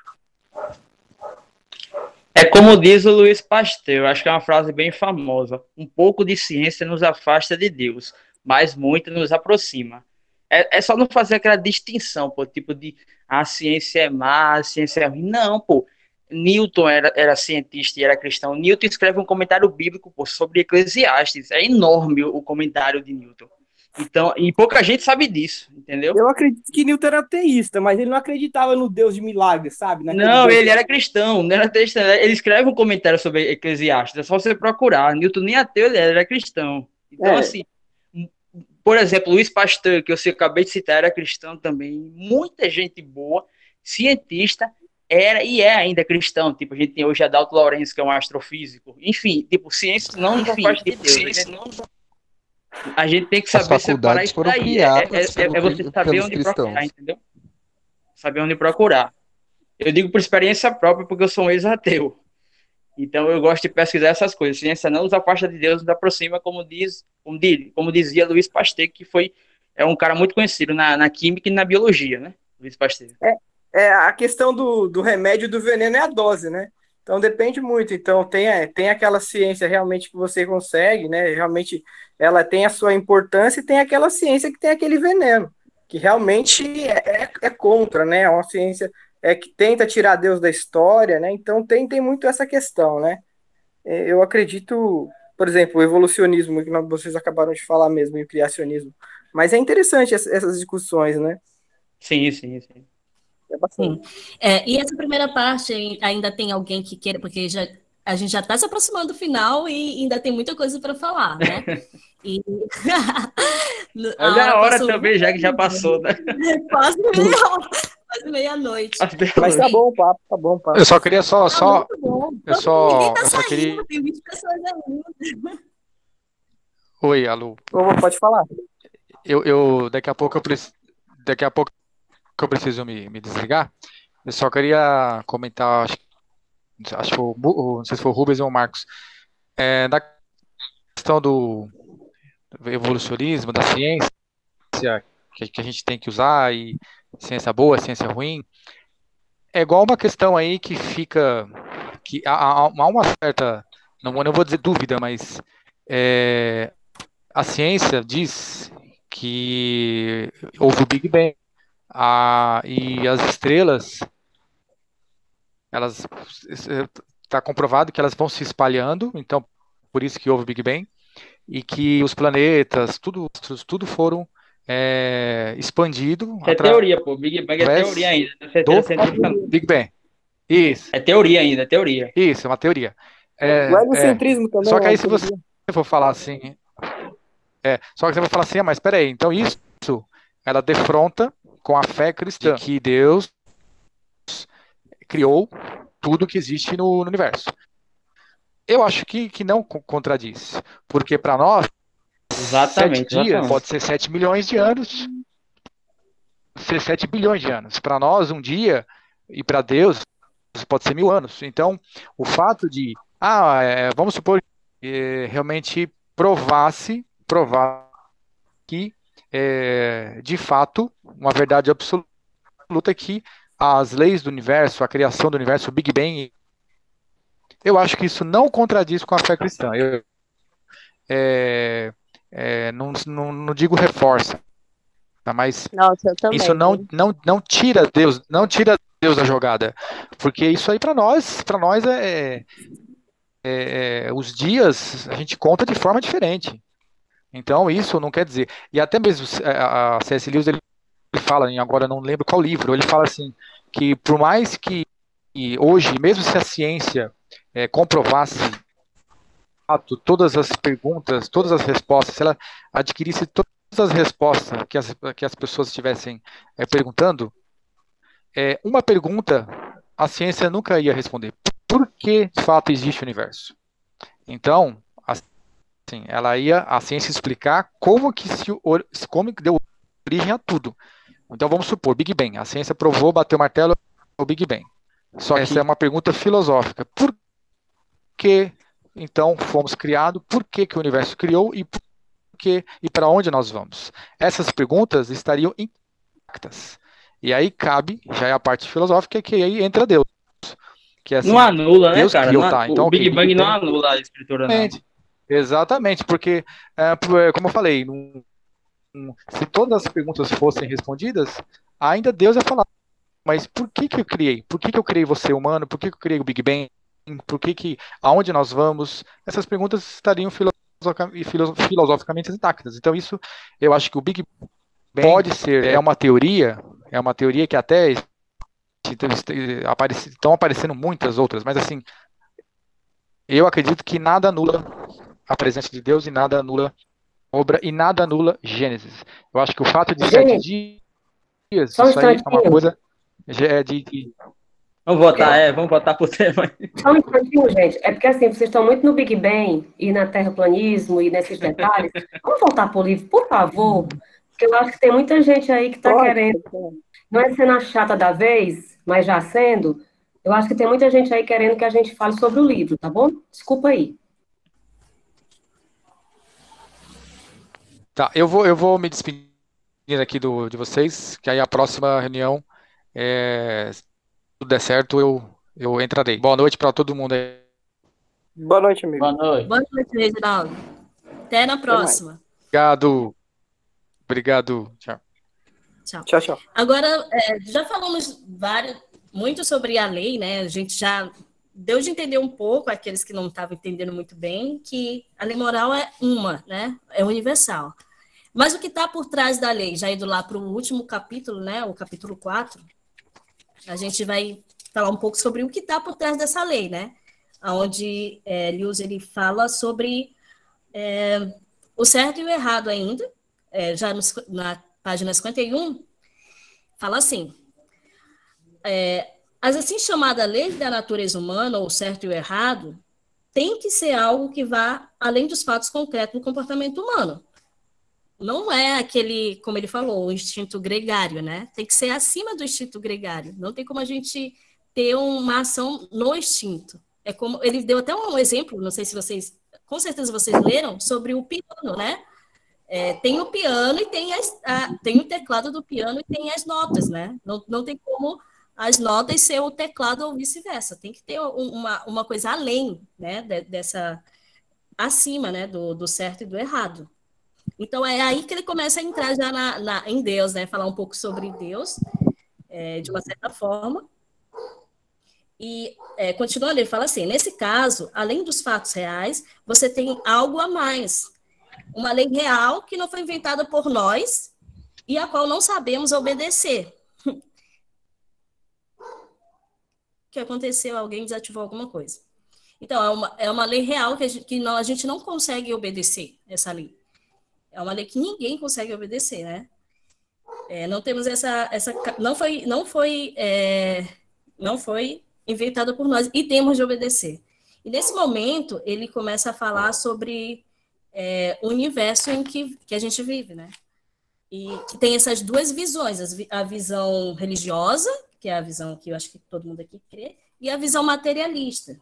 É como diz o Luiz Pasteur, acho que é uma frase bem famosa. Um pouco de ciência nos afasta de Deus, mas muito nos aproxima. É, é só não fazer aquela distinção, pô, tipo de a ciência é má, a ciência é ruim. Não, pô. Newton era, era cientista e era cristão. Newton escreve um comentário bíblico pô, sobre Eclesiastes. É enorme o comentário de Newton. Então, e pouca gente sabe disso, entendeu? Eu acredito que Newton era ateísta, mas ele não acreditava no Deus de milagres, sabe? Naquele não, Deus... ele era cristão, não era ateísta. Ele escreve um comentário sobre Eclesiastes, é só você procurar. Newton nem ateu, ele era cristão. Então, é. assim, por exemplo, Luiz Pasteur, que eu acabei de citar, era cristão também. Muita gente boa, cientista, era e é ainda cristão. Tipo, a gente tem hoje Adalto Lourenço, que é um astrofísico. Enfim, tipo, ciência não enfim, parte de Deus. Ciência não a gente tem que saber separar isso daí. É, é, é, é você saber onde cristãos. procurar, entendeu? Saber onde procurar. Eu digo por experiência própria, porque eu sou um ex-ateu. Então eu gosto de pesquisar essas coisas. Ciência não nos afasta de Deus, nos aproxima, como diz, como, diz, como dizia Luiz Pasteur, que foi é um cara muito conhecido na, na química e na biologia, né? Luiz Pasteur. É, é a questão do, do remédio do veneno é a dose, né? Então depende muito. Então tem, é, tem aquela ciência realmente que você consegue, né? Realmente ela tem a sua importância e tem aquela ciência que tem aquele veneno, que realmente é, é, é contra, né? É uma ciência é que tenta tirar Deus da história, né? Então tem, tem muito essa questão, né? É, eu acredito, por exemplo, o evolucionismo que vocês acabaram de falar mesmo, e o criacionismo. Mas é interessante essas discussões, né? Sim, sim, sim. É bastante. É, e essa primeira parte ainda tem alguém que queira, porque já, a gente já está se aproximando do final e ainda tem muita coisa para falar, né? E... Olha a hora passou... também, já que já passou, né? Quase meia, quase meia-noite. Mas tá bom o papo, tá bom o papo. Eu só queria só. Tá só... Eu só, tá eu só queria. Tem 20 pessoas ainda. Oi, Alu. Pode falar. Eu, eu daqui a pouco eu preciso. Daqui a pouco que eu preciso me, me desligar. Eu só queria comentar, acho, acho que foi, não sei se foi o Rubens ou o Marcos, é, da questão do evolucionismo, da ciência, que, que a gente tem que usar, e ciência boa, ciência ruim. É igual uma questão aí que fica, que há, há uma certa, não, não vou dizer dúvida, mas é, a ciência diz que houve o Big Bang, a, e as estrelas, elas está comprovado que elas vão se espalhando, então por isso que houve o Big Bang e que os planetas, tudo, tudo foram é, expandido. É teoria, pô. Big Bang é teoria ainda. Do Big Bang. Isso. É teoria ainda, é teoria. Isso, é uma teoria. É, é, também. Só que aí se você for falar assim, é, só que você vai falar assim, ah, mas peraí, então isso, ela defronta com a fé cristã, que Deus criou tudo que existe no, no universo. Eu acho que, que não contradiz, porque para nós, exatamente, sete dias pode ser 7 milhões de anos, ser 7 bilhões de anos. Para nós, um dia, e para Deus, pode ser mil anos. Então, o fato de, ah, é, vamos supor que é, realmente provasse, provar que é, de fato, uma verdade absoluta é que as leis do universo, a criação do universo, o Big Bang, eu acho que isso não contradiz com a fé cristã. Eu é, é, não, não, não, digo reforça, tá? mas Nossa, isso não, não, não tira Deus, não tira Deus da jogada, porque isso aí para nós, para nós é, é, é, os dias a gente conta de forma diferente. Então, isso não quer dizer. E até mesmo é, a C.S. Lewis ele fala, agora não lembro qual livro, ele fala assim: que por mais que hoje, mesmo se a ciência é, comprovasse todas as perguntas, todas as respostas, se ela adquirisse todas as respostas que as, que as pessoas estivessem é, perguntando, é, uma pergunta a ciência nunca ia responder. Por que de fato existe o universo? Então, Sim, ela ia a ciência explicar como que se como que deu origem a tudo. Então vamos supor, Big Bang. A ciência provou, bateu o martelo, o Big Bang. Só que essa é uma pergunta filosófica. Por que então fomos criados? Por que, que o universo criou e por que e para onde nós vamos? Essas perguntas estariam intactas. E aí cabe, já é a parte filosófica, que aí entra Deus. Que é assim, não anula, né, cara? Criou, não, tá. então, o Big Bang não anula a escritura, não. Exatamente, porque, é, é, como eu falei, se todas as perguntas fossem respondidas, ainda Deus ia falar, mas por que que eu criei? Por que que eu criei você humano? Por que que eu criei o Big Bang? Por que que, aonde nós vamos? Essas perguntas estariam filosoficamente intactas. Então isso, eu acho que o Big Bang pode ser, é uma teoria, é uma teoria que até estão aparecendo muitas outras, mas assim, eu acredito que nada anula a presença de Deus e nada anula obra e nada anula Gênesis. Eu acho que o fato de sete dias, Só isso aí é uma coisa é de, de... Vamos votar, é, vamos votar pro tema. Só um instantinho, gente. É porque assim, vocês estão muito no Big Bang e na terraplanismo e nesses detalhes. Vamos voltar pro livro, por favor. Porque eu acho que tem muita gente aí que está querendo. Não é sendo a chata da vez, mas já sendo. Eu acho que tem muita gente aí querendo que a gente fale sobre o livro, tá bom? Desculpa aí. Tá, eu vou, eu vou me despedir aqui do, de vocês, que aí a próxima reunião, é, se tudo der certo, eu, eu entrarei. Boa noite para todo mundo aí. Boa noite, amigo. Boa noite. Boa noite, Reginaldo. Até na próxima. Obrigado. Obrigado. Tchau. Tchau. Tchau, tchau. Agora, é, já falamos vários, muito sobre a lei, né? A gente já deu de entender um pouco, aqueles que não estavam entendendo muito bem, que a lei moral é uma, né? É universal. Mas o que está por trás da lei, já indo lá para o último capítulo, né? O capítulo 4, a gente vai falar um pouco sobre o que está por trás dessa lei, né? Onde é, Lewis ele fala sobre é, o certo e o errado ainda, é, já na página 51, fala assim: é, as assim chamadas leis da natureza humana, ou certo e o errado, tem que ser algo que vá além dos fatos concretos do comportamento humano. Não é aquele, como ele falou, o instinto gregário, né? Tem que ser acima do instinto gregário. Não tem como a gente ter uma ação no instinto. É como ele deu até um exemplo, não sei se vocês, com certeza vocês leram sobre o piano, né? É, tem o piano e tem, as, a, tem o teclado do piano e tem as notas, né? Não, não tem como as notas ser o teclado ou vice-versa. Tem que ter uma, uma coisa além, né, dessa acima, né, do, do certo e do errado. Então é aí que ele começa a entrar já na, na em Deus, né, falar um pouco sobre Deus, é, de uma certa forma. E é, continuando, ele fala assim: nesse caso, além dos fatos reais, você tem algo a mais, uma lei real que não foi inventada por nós e a qual não sabemos obedecer. Que aconteceu, alguém desativou alguma coisa. Então, é uma, é uma lei real que, a gente, que não, a gente não consegue obedecer, essa lei. É uma lei que ninguém consegue obedecer, né? É, não temos essa, essa não foi, não foi, é, não foi inventada por nós e temos de obedecer. E nesse momento ele começa a falar sobre é, o universo em que, que a gente vive, né? E que tem essas duas visões, a visão religiosa que é a visão que eu acho que todo mundo aqui crê, e a visão materialista.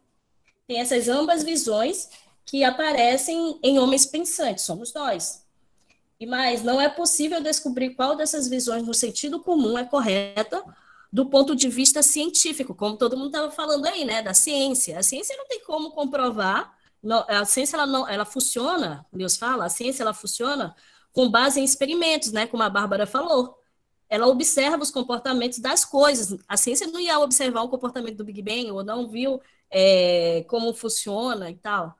Tem essas ambas visões que aparecem em homens pensantes, somos nós. E mais, não é possível descobrir qual dessas visões no sentido comum é correta do ponto de vista científico, como todo mundo estava falando aí, né, da ciência. A ciência não tem como comprovar, a ciência ela não, ela funciona, Deus fala, a ciência ela funciona com base em experimentos, né, como a Bárbara falou ela observa os comportamentos das coisas. A ciência não ia observar o comportamento do Big Bang ou não viu é, como funciona e tal.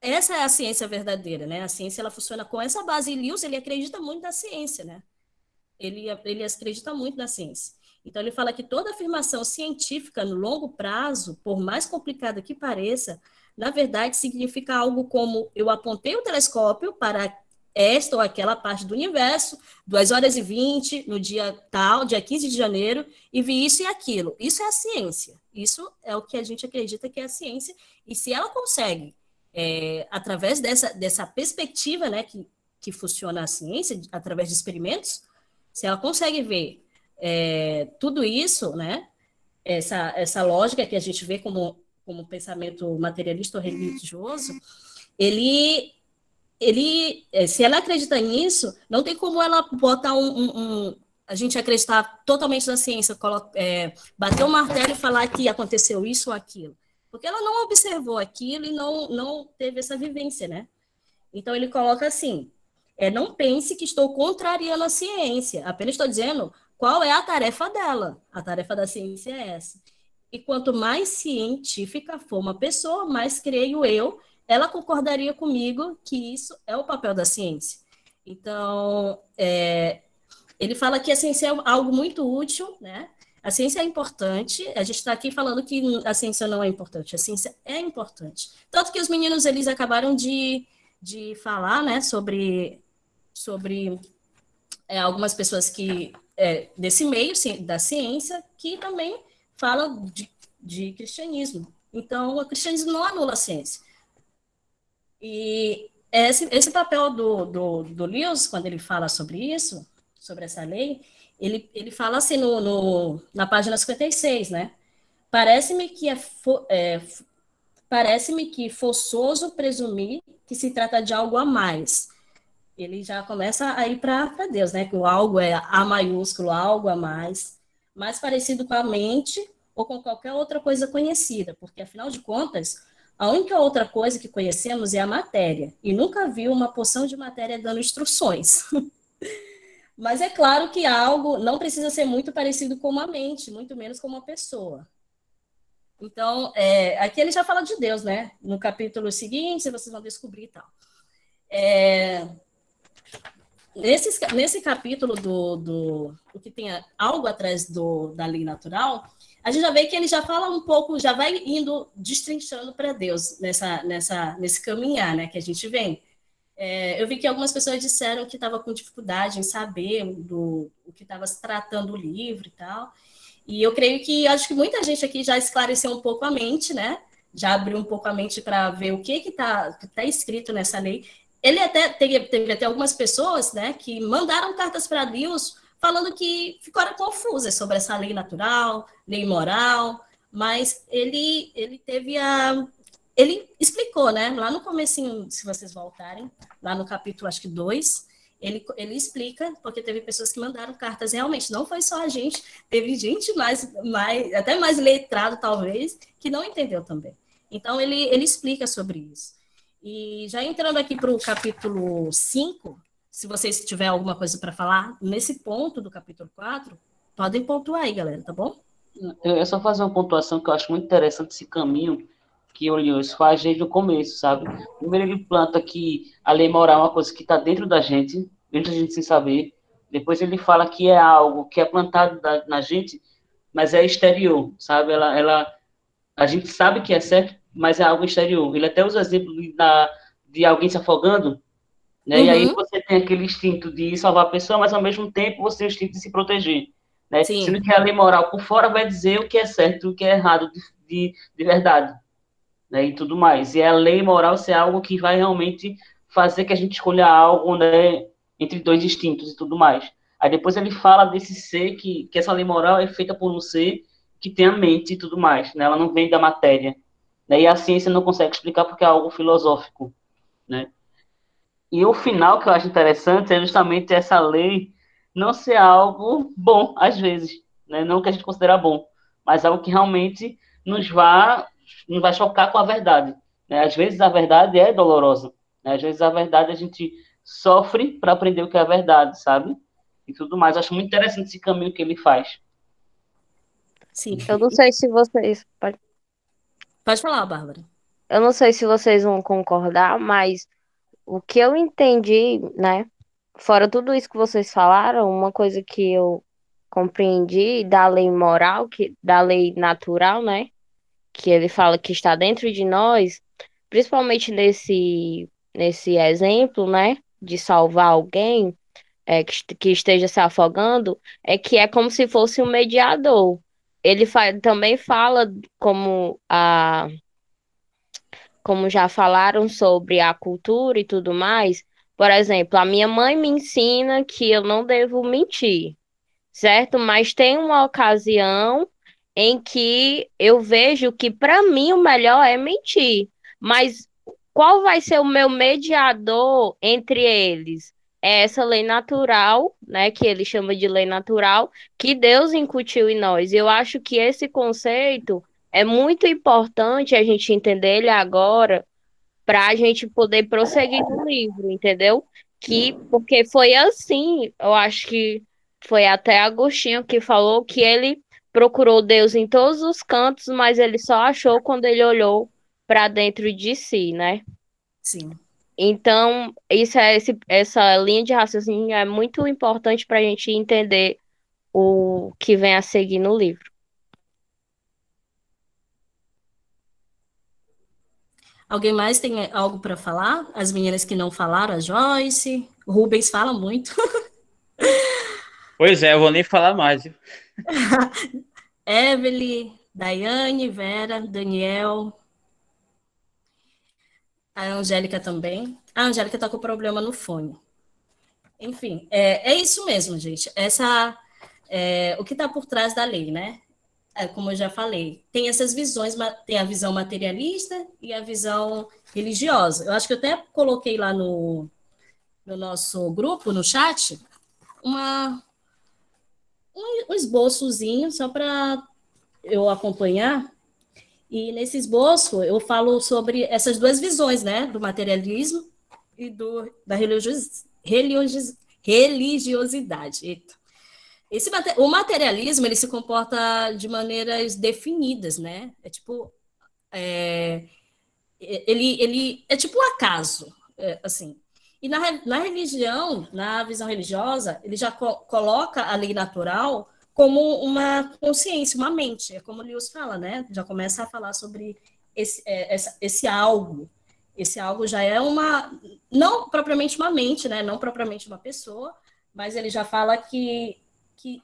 Essa é a ciência verdadeira, né? A ciência ela funciona com essa base. E Lewis ele acredita muito na ciência, né? Ele, ele acredita muito na ciência. Então ele fala que toda afirmação científica no longo prazo, por mais complicada que pareça, na verdade significa algo como eu apontei o telescópio para esta ou aquela parte do universo, 2 horas e 20, no dia tal, dia 15 de janeiro, e vi isso e aquilo. Isso é a ciência. Isso é o que a gente acredita que é a ciência. E se ela consegue, é, através dessa, dessa perspectiva né, que, que funciona a ciência, através de experimentos, se ela consegue ver é, tudo isso, né, essa, essa lógica que a gente vê como, como pensamento materialista ou religioso, ele ele, eh, se ela acredita nisso, não tem como ela botar um, um, um a gente acreditar totalmente na ciência, é, bater o martelo e falar que aconteceu isso ou aquilo, porque ela não observou aquilo e não, não teve essa vivência, né? Então ele coloca assim: É, não pense que estou contrariando a ciência, apenas estou dizendo qual é a tarefa dela. A tarefa da ciência é essa. E quanto mais científica for uma pessoa, mais creio eu, ela concordaria comigo que isso é o papel da ciência. Então, é, ele fala que a ciência é algo muito útil, né? A ciência é importante. A gente está aqui falando que a ciência não é importante. A ciência é importante. Tanto que os meninos eles acabaram de, de falar, né, sobre sobre é, algumas pessoas que é, desse meio da ciência que também falam de, de cristianismo. Então, o cristianismo não anula a ciência. E esse, esse papel do, do, do Lewis, quando ele fala sobre isso, sobre essa lei, ele, ele fala assim no, no na página 56, né? Parece-me que é, é parece-me que forçoso presumir que se trata de algo a mais. Ele já começa a ir para Deus, né? Que o algo é A maiúsculo, algo a mais, mais parecido com a mente ou com qualquer outra coisa conhecida, porque afinal de contas, a única outra coisa que conhecemos é a matéria, e nunca vi uma porção de matéria dando instruções. Mas é claro que algo não precisa ser muito parecido com uma mente, muito menos com uma pessoa. Então, é, aqui ele já fala de Deus, né? No capítulo seguinte, vocês vão descobrir e tal. É, nesse, nesse capítulo do, do, do que tem algo atrás do, da lei natural, a gente já vê que ele já fala um pouco, já vai indo destrinchando para Deus nessa, nessa, nesse caminhar, né? Que a gente vem. É, eu vi que algumas pessoas disseram que estava com dificuldade em saber do o que estava se tratando o livro e tal. E eu creio que acho que muita gente aqui já esclareceu um pouco a mente, né? Já abriu um pouco a mente para ver o que está tá escrito nessa lei. Ele até teve, teve, até algumas pessoas, né, que mandaram cartas para Deus falando que ficaram confusas sobre essa lei natural, lei moral, mas ele ele teve a ele explicou, né? Lá no comecinho, se vocês voltarem, lá no capítulo, acho que 2, ele, ele explica, porque teve pessoas que mandaram cartas, realmente, não foi só a gente, teve gente mais, mais até mais letrado, talvez, que não entendeu também. Então, ele, ele explica sobre isso. E já entrando aqui para o capítulo 5, se vocês tiverem alguma coisa para falar, nesse ponto do capítulo 4, podem pontuar aí, galera, tá bom? Eu só fazer uma pontuação que eu acho muito interessante esse caminho, que o Lewis faz desde o começo, sabe? Primeiro ele planta que a lei moral é uma coisa que está dentro da gente, dentro da gente sem saber. Depois ele fala que é algo que é plantado da, na gente, mas é exterior, sabe? Ela, ela, a gente sabe que é certo, mas é algo exterior. Ele até usa exemplo de, de alguém se afogando, né? Uhum. E aí uhum. você tem aquele instinto de salvar a pessoa, mas ao mesmo tempo você tem o instinto de se proteger. Né? Sendo que a lei moral por fora vai dizer o que é certo e o que é errado de, de, de verdade né, e tudo mais. E a lei moral ser algo que vai realmente fazer que a gente escolha algo, né, entre dois instintos e tudo mais. Aí depois ele fala desse ser que, que essa lei moral é feita por um ser que tem a mente e tudo mais, né? Ela não vem da matéria, né? E a ciência não consegue explicar porque é algo filosófico, né? E o final que eu acho interessante é justamente essa lei não ser algo bom às vezes, né? Não que a gente considera bom, mas algo que realmente nos vá não vai chocar com a verdade. Né? Às vezes a verdade é dolorosa. Né? Às vezes a verdade a gente sofre para aprender o que é a verdade, sabe? E tudo mais. Acho muito interessante esse caminho que ele faz. Sim. Eu não sei se vocês. Pode, Pode falar, Bárbara. Eu não sei se vocês vão concordar, mas o que eu entendi, né? Fora tudo isso que vocês falaram, uma coisa que eu compreendi da lei moral, que, da lei natural, né? que ele fala que está dentro de nós, principalmente nesse, nesse exemplo, né, de salvar alguém é, que, que esteja se afogando, é que é como se fosse um mediador. Ele fa também fala como a como já falaram sobre a cultura e tudo mais. Por exemplo, a minha mãe me ensina que eu não devo mentir, certo? Mas tem uma ocasião em que eu vejo que para mim o melhor é mentir. Mas qual vai ser o meu mediador entre eles? É essa lei natural, né, que ele chama de lei natural, que Deus incutiu em nós. Eu acho que esse conceito é muito importante a gente entender ele agora para a gente poder prosseguir no livro, entendeu? que porque foi assim, eu acho que foi até Agostinho que falou que ele procurou Deus em todos os cantos, mas ele só achou quando ele olhou para dentro de si, né? Sim. Então, isso é esse, essa linha de raciocínio é muito importante para a gente entender o que vem a seguir no livro. Alguém mais tem algo para falar? As meninas que não falaram, a Joyce, o Rubens fala muito. Pois é, eu vou nem falar mais. Evelyn, Daiane, Vera, Daniel, a Angélica também. A Angélica está com problema no fone. Enfim, é, é isso mesmo, gente. Essa é, o que está por trás da lei, né? É, como eu já falei, tem essas visões, tem a visão materialista e a visão religiosa. Eu acho que eu até coloquei lá no, no nosso grupo, no chat, uma, um, esboçozinho só para eu acompanhar. E nesse esboço eu falo sobre essas duas visões, né, do materialismo e do, da religios, religios, religiosidade. Eita. Esse, o materialismo ele se comporta de maneiras definidas, né? É tipo é, ele, ele é tipo um acaso, é, assim. E na, na religião, na visão religiosa, ele já co coloca a lei natural como uma consciência, uma mente. É como o Lewis fala, né? Já começa a falar sobre esse, é, esse, esse algo. Esse algo já é uma, não propriamente uma mente, né? Não propriamente uma pessoa, mas ele já fala que, que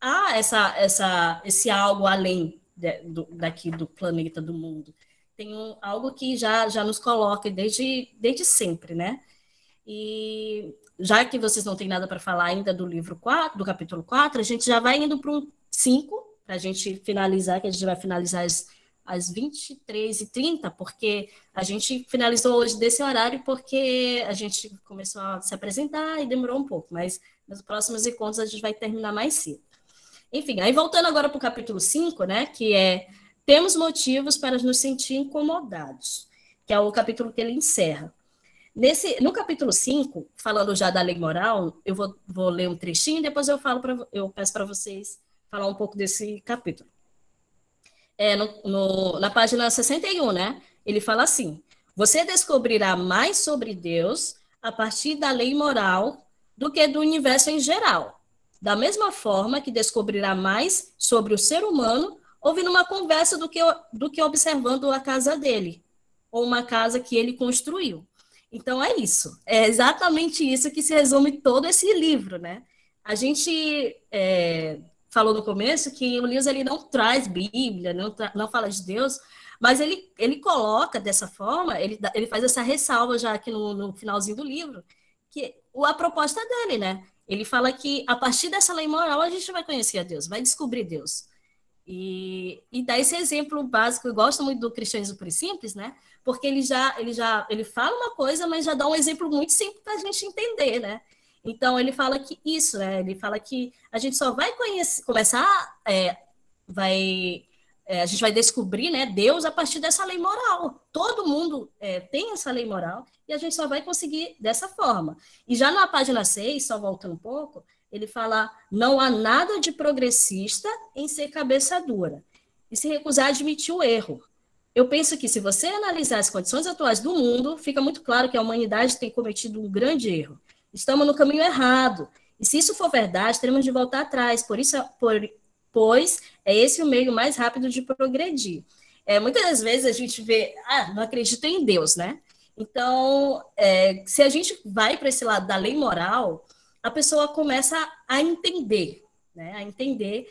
há essa, essa, esse algo além de, do, daqui do planeta, do mundo. Tem um, algo que já, já nos coloca desde, desde sempre, né? E já que vocês não têm nada para falar ainda do livro 4, do capítulo 4, a gente já vai indo para o 5, para a gente finalizar, que a gente vai finalizar às, às 23h30, porque a gente finalizou hoje desse horário porque a gente começou a se apresentar e demorou um pouco, mas nos próximos encontros a gente vai terminar mais cedo. Enfim, aí voltando agora para o capítulo 5, né, que é temos motivos para nos sentir incomodados, que é o capítulo que ele encerra. Nesse, no capítulo 5, falando já da lei moral, eu vou, vou ler um trechinho e depois eu falo pra, eu peço para vocês falar um pouco desse capítulo. É, no, no, na página 61, né? Ele fala assim: Você descobrirá mais sobre Deus a partir da lei moral do que do universo em geral. Da mesma forma que descobrirá mais sobre o ser humano ouvindo uma conversa do que, do que observando a casa dele, ou uma casa que ele construiu. Então é isso. É exatamente isso que se resume todo esse livro, né? A gente é, falou no começo que o Lewis ele não traz Bíblia, não, não fala de Deus, mas ele, ele coloca dessa forma, ele, ele faz essa ressalva já aqui no, no finalzinho do livro, que a proposta dele, né? Ele fala que a partir dessa lei moral a gente vai conhecer a Deus, vai descobrir Deus. E, e dá esse exemplo básico, eu gosto muito do cristianismo por simples, né? Porque ele já, ele já, ele fala uma coisa, mas já dá um exemplo muito simples para a gente entender, né? Então ele fala que isso, né? Ele fala que a gente só vai conhecer, começar, é, vai, é, a gente vai descobrir, né, Deus a partir dessa lei moral. Todo mundo é, tem essa lei moral e a gente só vai conseguir dessa forma. E já na página 6, só voltando um pouco, ele fala: não há nada de progressista em ser cabeça dura e se recusar a admitir o erro. Eu penso que, se você analisar as condições atuais do mundo, fica muito claro que a humanidade tem cometido um grande erro. Estamos no caminho errado. E se isso for verdade, teremos de voltar atrás. Por isso, por, pois é esse o meio mais rápido de progredir. É, muitas das vezes a gente vê, ah, não acredito em Deus, né? Então, é, se a gente vai para esse lado da lei moral, a pessoa começa a entender, né? A entender,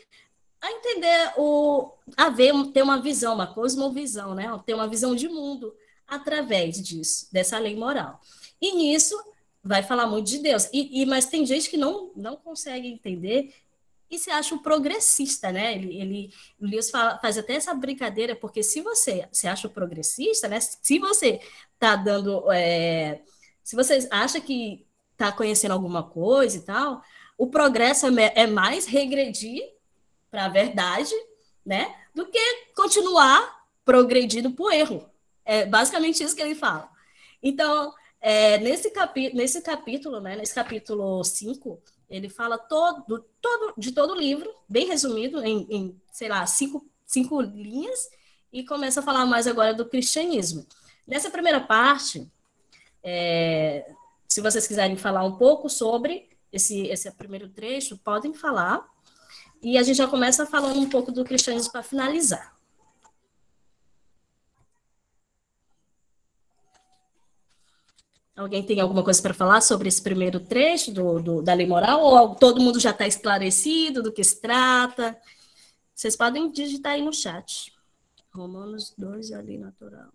a entender o, a ver, ter uma visão, uma cosmovisão, né? Ter uma visão de mundo através disso, dessa lei moral. E nisso vai falar muito de Deus. E, e mas tem gente que não não consegue entender e se acha um progressista, né? Ele, ele o Lewis fala, faz até essa brincadeira, porque se você se acha um progressista, né? Se você está dando, é, se você acha que está conhecendo alguma coisa e tal, o progresso é, é mais regredir para a verdade, né, do que continuar progredindo o erro. É basicamente isso que ele fala. Então, É, nesse, capi nesse capítulo, né, nesse capítulo 5, ele fala todo, todo, de todo o livro, bem resumido, em, em, sei lá, cinco, cinco linhas, e começa a falar mais agora do cristianismo. Nessa primeira parte, é, se vocês quiserem falar um pouco sobre esse, esse primeiro trecho, podem falar. E a gente já começa falando um pouco do cristianismo para finalizar. Alguém tem alguma coisa para falar sobre esse primeiro trecho do, do, da lei moral? Ou todo mundo já está esclarecido do que se trata? Vocês podem digitar aí no chat. Romanos 2, a lei natural.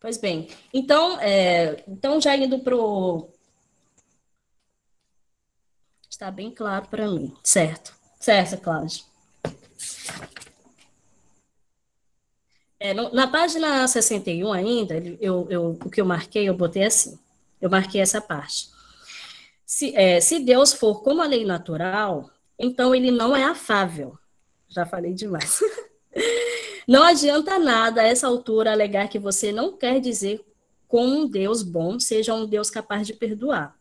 Pois bem, então, é, então já indo para o Está bem claro para mim. Certo. Certo, Cláudia. É, no, na página 61 ainda, eu, eu, o que eu marquei, eu botei assim. Eu marquei essa parte. Se, é, se Deus for como a lei natural, então ele não é afável. Já falei demais. não adianta nada a essa altura alegar que você não quer dizer com um Deus bom seja um Deus capaz de perdoar.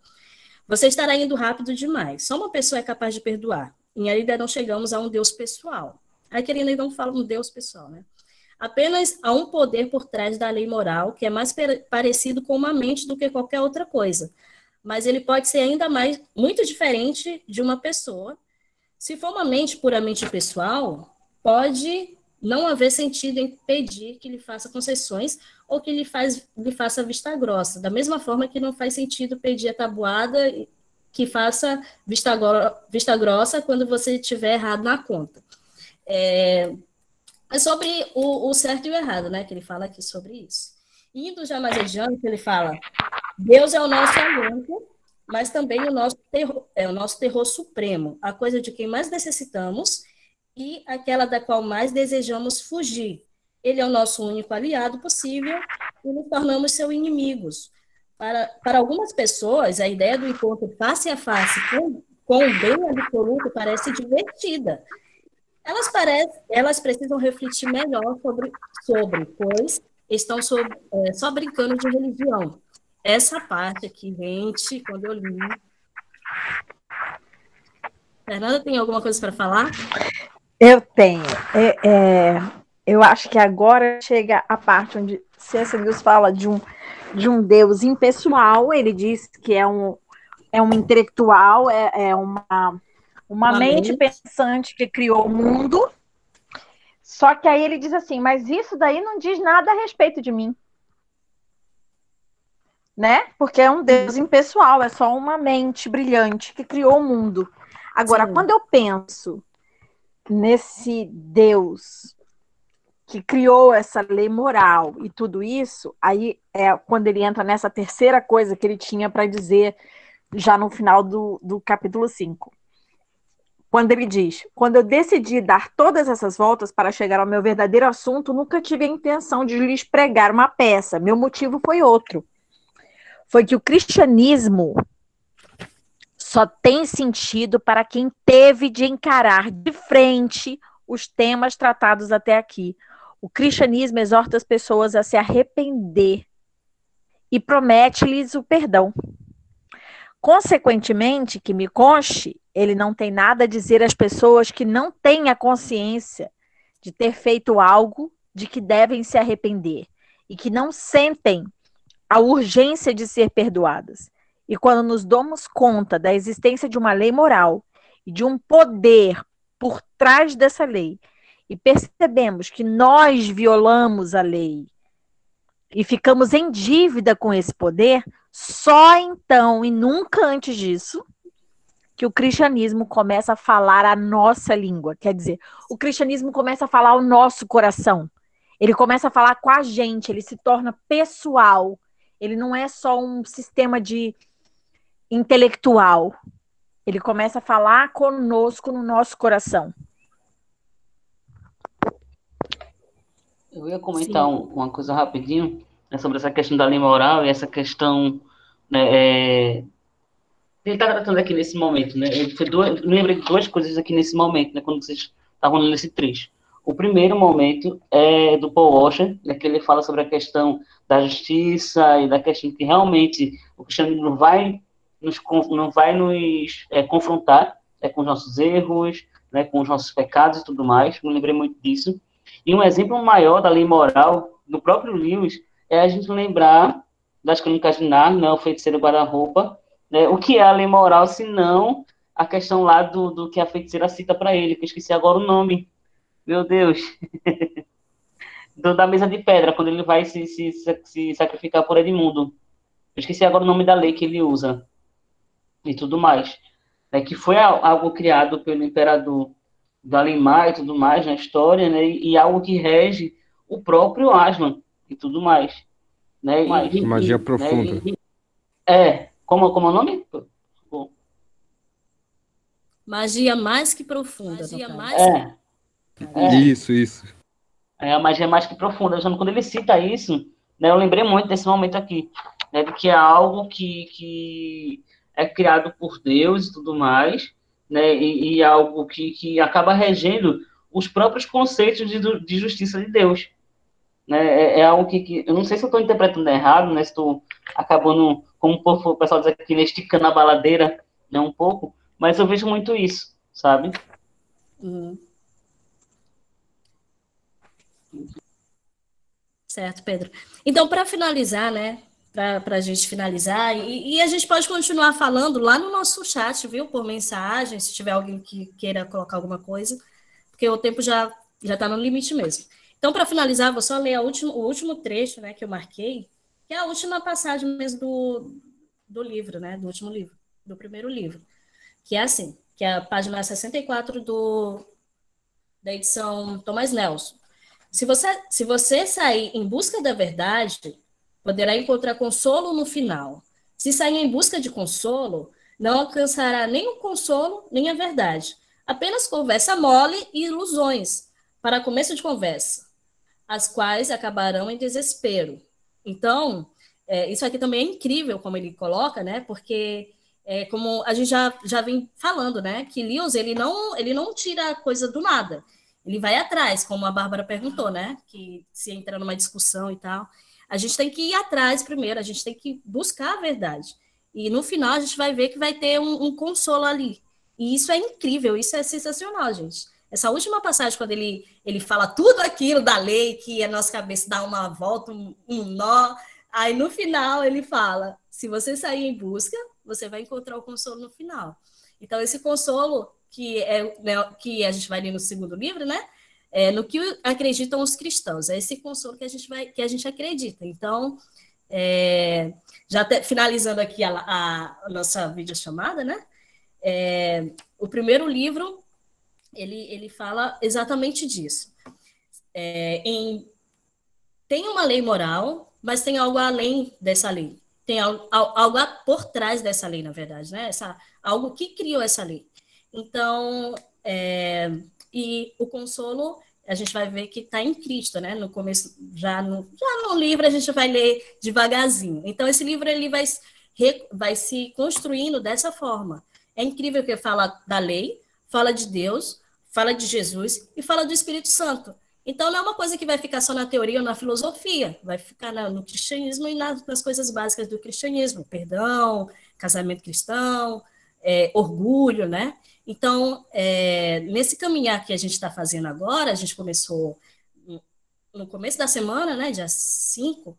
Você estará indo rápido demais. Só uma pessoa é capaz de perdoar. E ainda não chegamos a um Deus pessoal. Aqui ele não fala um Deus pessoal, né? Apenas há um poder por trás da lei moral que é mais parecido com uma mente do que qualquer outra coisa. Mas ele pode ser ainda mais muito diferente de uma pessoa. Se for uma mente puramente pessoal, pode não haver sentido em pedir que lhe faça concessões ou que lhe, faz, lhe faça vista grossa. Da mesma forma que não faz sentido pedir a tabuada que faça vista, vista grossa quando você estiver errado na conta. É, é sobre o, o, certo e o errado, né? Que ele fala aqui sobre isso. Indo já mais adiante, ele fala: Deus é o nosso alento, mas também o nosso terror, é o nosso terror supremo, a coisa de quem mais necessitamos e aquela da qual mais desejamos fugir. Ele é o nosso único aliado possível e nos tornamos seus inimigos. Para, para algumas pessoas, a ideia do encontro face a face com, com o bem absoluto parece divertida. Elas, parecem, elas precisam refletir melhor sobre, sobre pois estão sobre, é, só brincando de religião. Essa parte aqui, gente, quando eu li. Fernanda, tem alguma coisa para falar? Eu tenho. É, é, eu acho que agora chega a parte onde C.S. Lewis fala de um, de um Deus impessoal. Ele diz que é um, é um intelectual, é, é uma, uma, uma mente, mente pensante que criou o mundo. Só que aí ele diz assim: mas isso daí não diz nada a respeito de mim. Né? Porque é um Deus impessoal, é só uma mente brilhante que criou o mundo. Agora, Sim. quando eu penso nesse Deus que criou essa lei moral e tudo isso, aí é quando ele entra nessa terceira coisa que ele tinha para dizer já no final do, do capítulo 5. Quando ele diz: Quando eu decidi dar todas essas voltas para chegar ao meu verdadeiro assunto, nunca tive a intenção de lhes pregar uma peça. Meu motivo foi outro. Foi que o cristianismo só tem sentido para quem teve de encarar de frente os temas tratados até aqui. O cristianismo exorta as pessoas a se arrepender e promete-lhes o perdão. Consequentemente, que me conste, ele não tem nada a dizer às pessoas que não têm a consciência de ter feito algo de que devem se arrepender e que não sentem a urgência de ser perdoadas. E quando nos damos conta da existência de uma lei moral e de um poder por trás dessa lei, e percebemos que nós violamos a lei e ficamos em dívida com esse poder, só então e nunca antes disso que o cristianismo começa a falar a nossa língua. Quer dizer, o cristianismo começa a falar o nosso coração. Ele começa a falar com a gente, ele se torna pessoal. Ele não é só um sistema de intelectual. Ele começa a falar conosco no nosso coração. Eu ia comentar um, uma coisa rapidinho né, sobre essa questão da lei moral e essa questão né, é, ele está tratando aqui nesse momento, né? Eu, eu lembrei de duas coisas aqui nesse momento, né? Quando vocês estavam lendo esse trecho. O primeiro momento é do Paul Washer, né, que ele fala sobre a questão da justiça e da questão que realmente o cristianismo não vai nos, não vai nos é, confrontar é, com os nossos erros, né, com os nossos pecados e tudo mais. Me lembrei muito disso. E um exemplo maior da lei moral do próprio Lewis é a gente lembrar das crônicas de Narnia, né, o feiticeiro guarda-roupa, né, o que é a lei moral, se não a questão lá do, do que a feiticeira cita para ele, que eu esqueci agora o nome. Meu Deus. do, da mesa de pedra, quando ele vai se, se, se sacrificar por Edmundo. Eu esqueci agora o nome da lei que ele usa. E tudo mais. É que foi algo criado pelo imperador Dalimar e tudo mais na história, né? E, e algo que rege o próprio Aslan e tudo mais. Né? E, Magia né, profunda. E, é, como, como é o nome? Magia mais que profunda. Magia mais é. é. Isso, isso. É, a magia mais que profunda. Quando ele cita isso, né, eu lembrei muito desse momento aqui. Né, de que é algo que, que é criado por Deus e tudo mais, né, e, e algo que, que acaba regendo os próprios conceitos de, de justiça de Deus. Né, é, é algo que, que, eu não sei se eu estou interpretando errado, né, se estou acabando, como o pessoal diz aqui, né, esticando a baladeira né, um pouco, mas eu vejo muito isso, sabe? Uhum. Certo, Pedro. Então, para finalizar, né, para a gente finalizar. E, e, a gente pode continuar falando lá no nosso chat, viu? Por mensagem, se tiver alguém que queira colocar alguma coisa, porque o tempo já já está no limite mesmo. Então, para finalizar, vou só ler último, o último trecho né, que eu marquei, que é a última passagem mesmo do, do livro, né? Do último livro, do primeiro livro. Que é assim, que é a página 64 do, da edição Thomas Nelson. Se você, se você sair em busca da verdade, poderá encontrar consolo no final. Se sair em busca de consolo, não alcançará nem o consolo, nem a verdade. Apenas conversa mole e ilusões, para começo de conversa, as quais acabarão em desespero. Então, é, isso aqui também é incrível, como ele coloca, né? Porque, é, como a gente já, já vem falando, né? Que Lewis, ele não, ele não tira a coisa do nada. Ele vai atrás, como a Bárbara perguntou, né? Que se entra numa discussão e tal. A gente tem que ir atrás primeiro, a gente tem que buscar a verdade. E no final a gente vai ver que vai ter um, um consolo ali. E isso é incrível, isso é sensacional, gente. Essa última passagem, quando ele, ele fala tudo aquilo da lei, que a nossa cabeça dá uma volta, um, um nó, aí no final ele fala: se você sair em busca, você vai encontrar o consolo no final. Então, esse consolo que, é, né, que a gente vai ler no segundo livro, né? É, no que acreditam os cristãos. É esse consolo que a gente, vai, que a gente acredita. Então, é, já te, finalizando aqui a, a, a nossa videochamada, né? É, o primeiro livro, ele, ele fala exatamente disso. É, em, tem uma lei moral, mas tem algo além dessa lei. Tem algo, algo por trás dessa lei, na verdade, né? Essa, algo que criou essa lei. Então, é, e o consolo a gente vai ver que está em Cristo, né? No começo, já no, já no livro a gente vai ler devagarzinho. Então esse livro ele vai, vai se construindo dessa forma. É incrível que fala da lei, fala de Deus, fala de Jesus e fala do Espírito Santo. Então não é uma coisa que vai ficar só na teoria ou na filosofia, vai ficar no cristianismo e nas, nas coisas básicas do cristianismo, perdão, casamento cristão, é, orgulho, né? Então, é, nesse caminhar que a gente está fazendo agora, a gente começou no começo da semana, né, dia 5,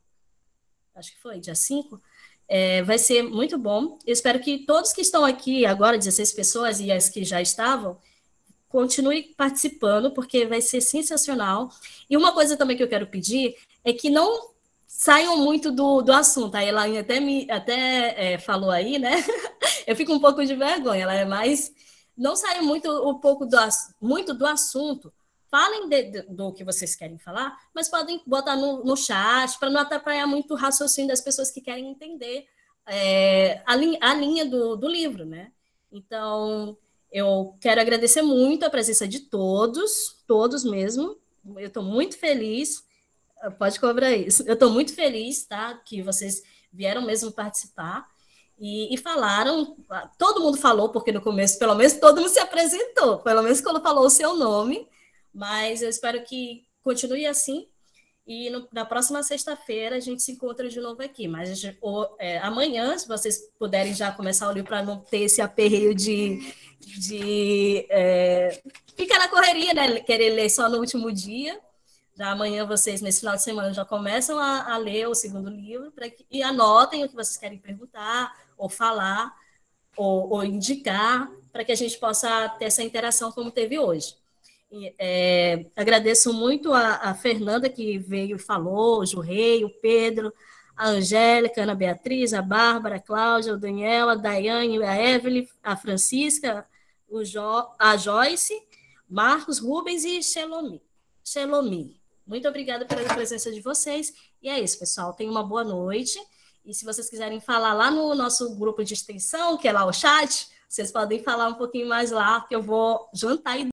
acho que foi, dia 5, é, vai ser muito bom. Eu espero que todos que estão aqui agora, 16 pessoas e as que já estavam, continuem participando, porque vai ser sensacional. E uma coisa também que eu quero pedir é que não saiam muito do, do assunto. A Elaine até, me, até é, falou aí, né? eu fico um pouco de vergonha, ela é mais não saiam muito um pouco do, muito do assunto. Falem de, de, do que vocês querem falar, mas podem botar no, no chat para não atrapalhar muito o raciocínio das pessoas que querem entender é, a, linha, a linha do, do livro, né? Então, eu quero agradecer muito a presença de todos, todos mesmo. Eu estou muito feliz. Pode cobrar isso. Eu estou muito feliz, tá? Que vocês vieram mesmo participar. E, e, falaram, todo mundo falou, porque no começo, pelo menos, todo mundo se apresentou, pelo menos quando falou o seu nome, mas eu espero que continue assim. E no, na próxima sexta-feira a gente se encontra de novo aqui. Mas gente, ou, é, amanhã, se vocês puderem já começar o livro para não ter esse aperreio de, de é, ficar na correria, né? Querer ler só no último dia. Já amanhã vocês, nesse final de semana, já começam a, a ler o segundo livro que, e anotem o que vocês querem perguntar, ou falar, ou, ou indicar, para que a gente possa ter essa interação como teve hoje. É, agradeço muito a, a, Fernanda que veio e falou, o Jurrei, o Pedro, a Angélica, a Ana Beatriz, a Bárbara, a Cláudia, o Daniel, a Daiane, a Evelyn, a Francisca, o jo, a Joyce, Marcos, Rubens e Shelomi. Shelomi. Muito obrigada pela presença de vocês. E é isso, pessoal. Tenham uma boa noite. E se vocês quiserem falar lá no nosso grupo de extensão, que é lá o chat, vocês podem falar um pouquinho mais lá, que eu vou jantar e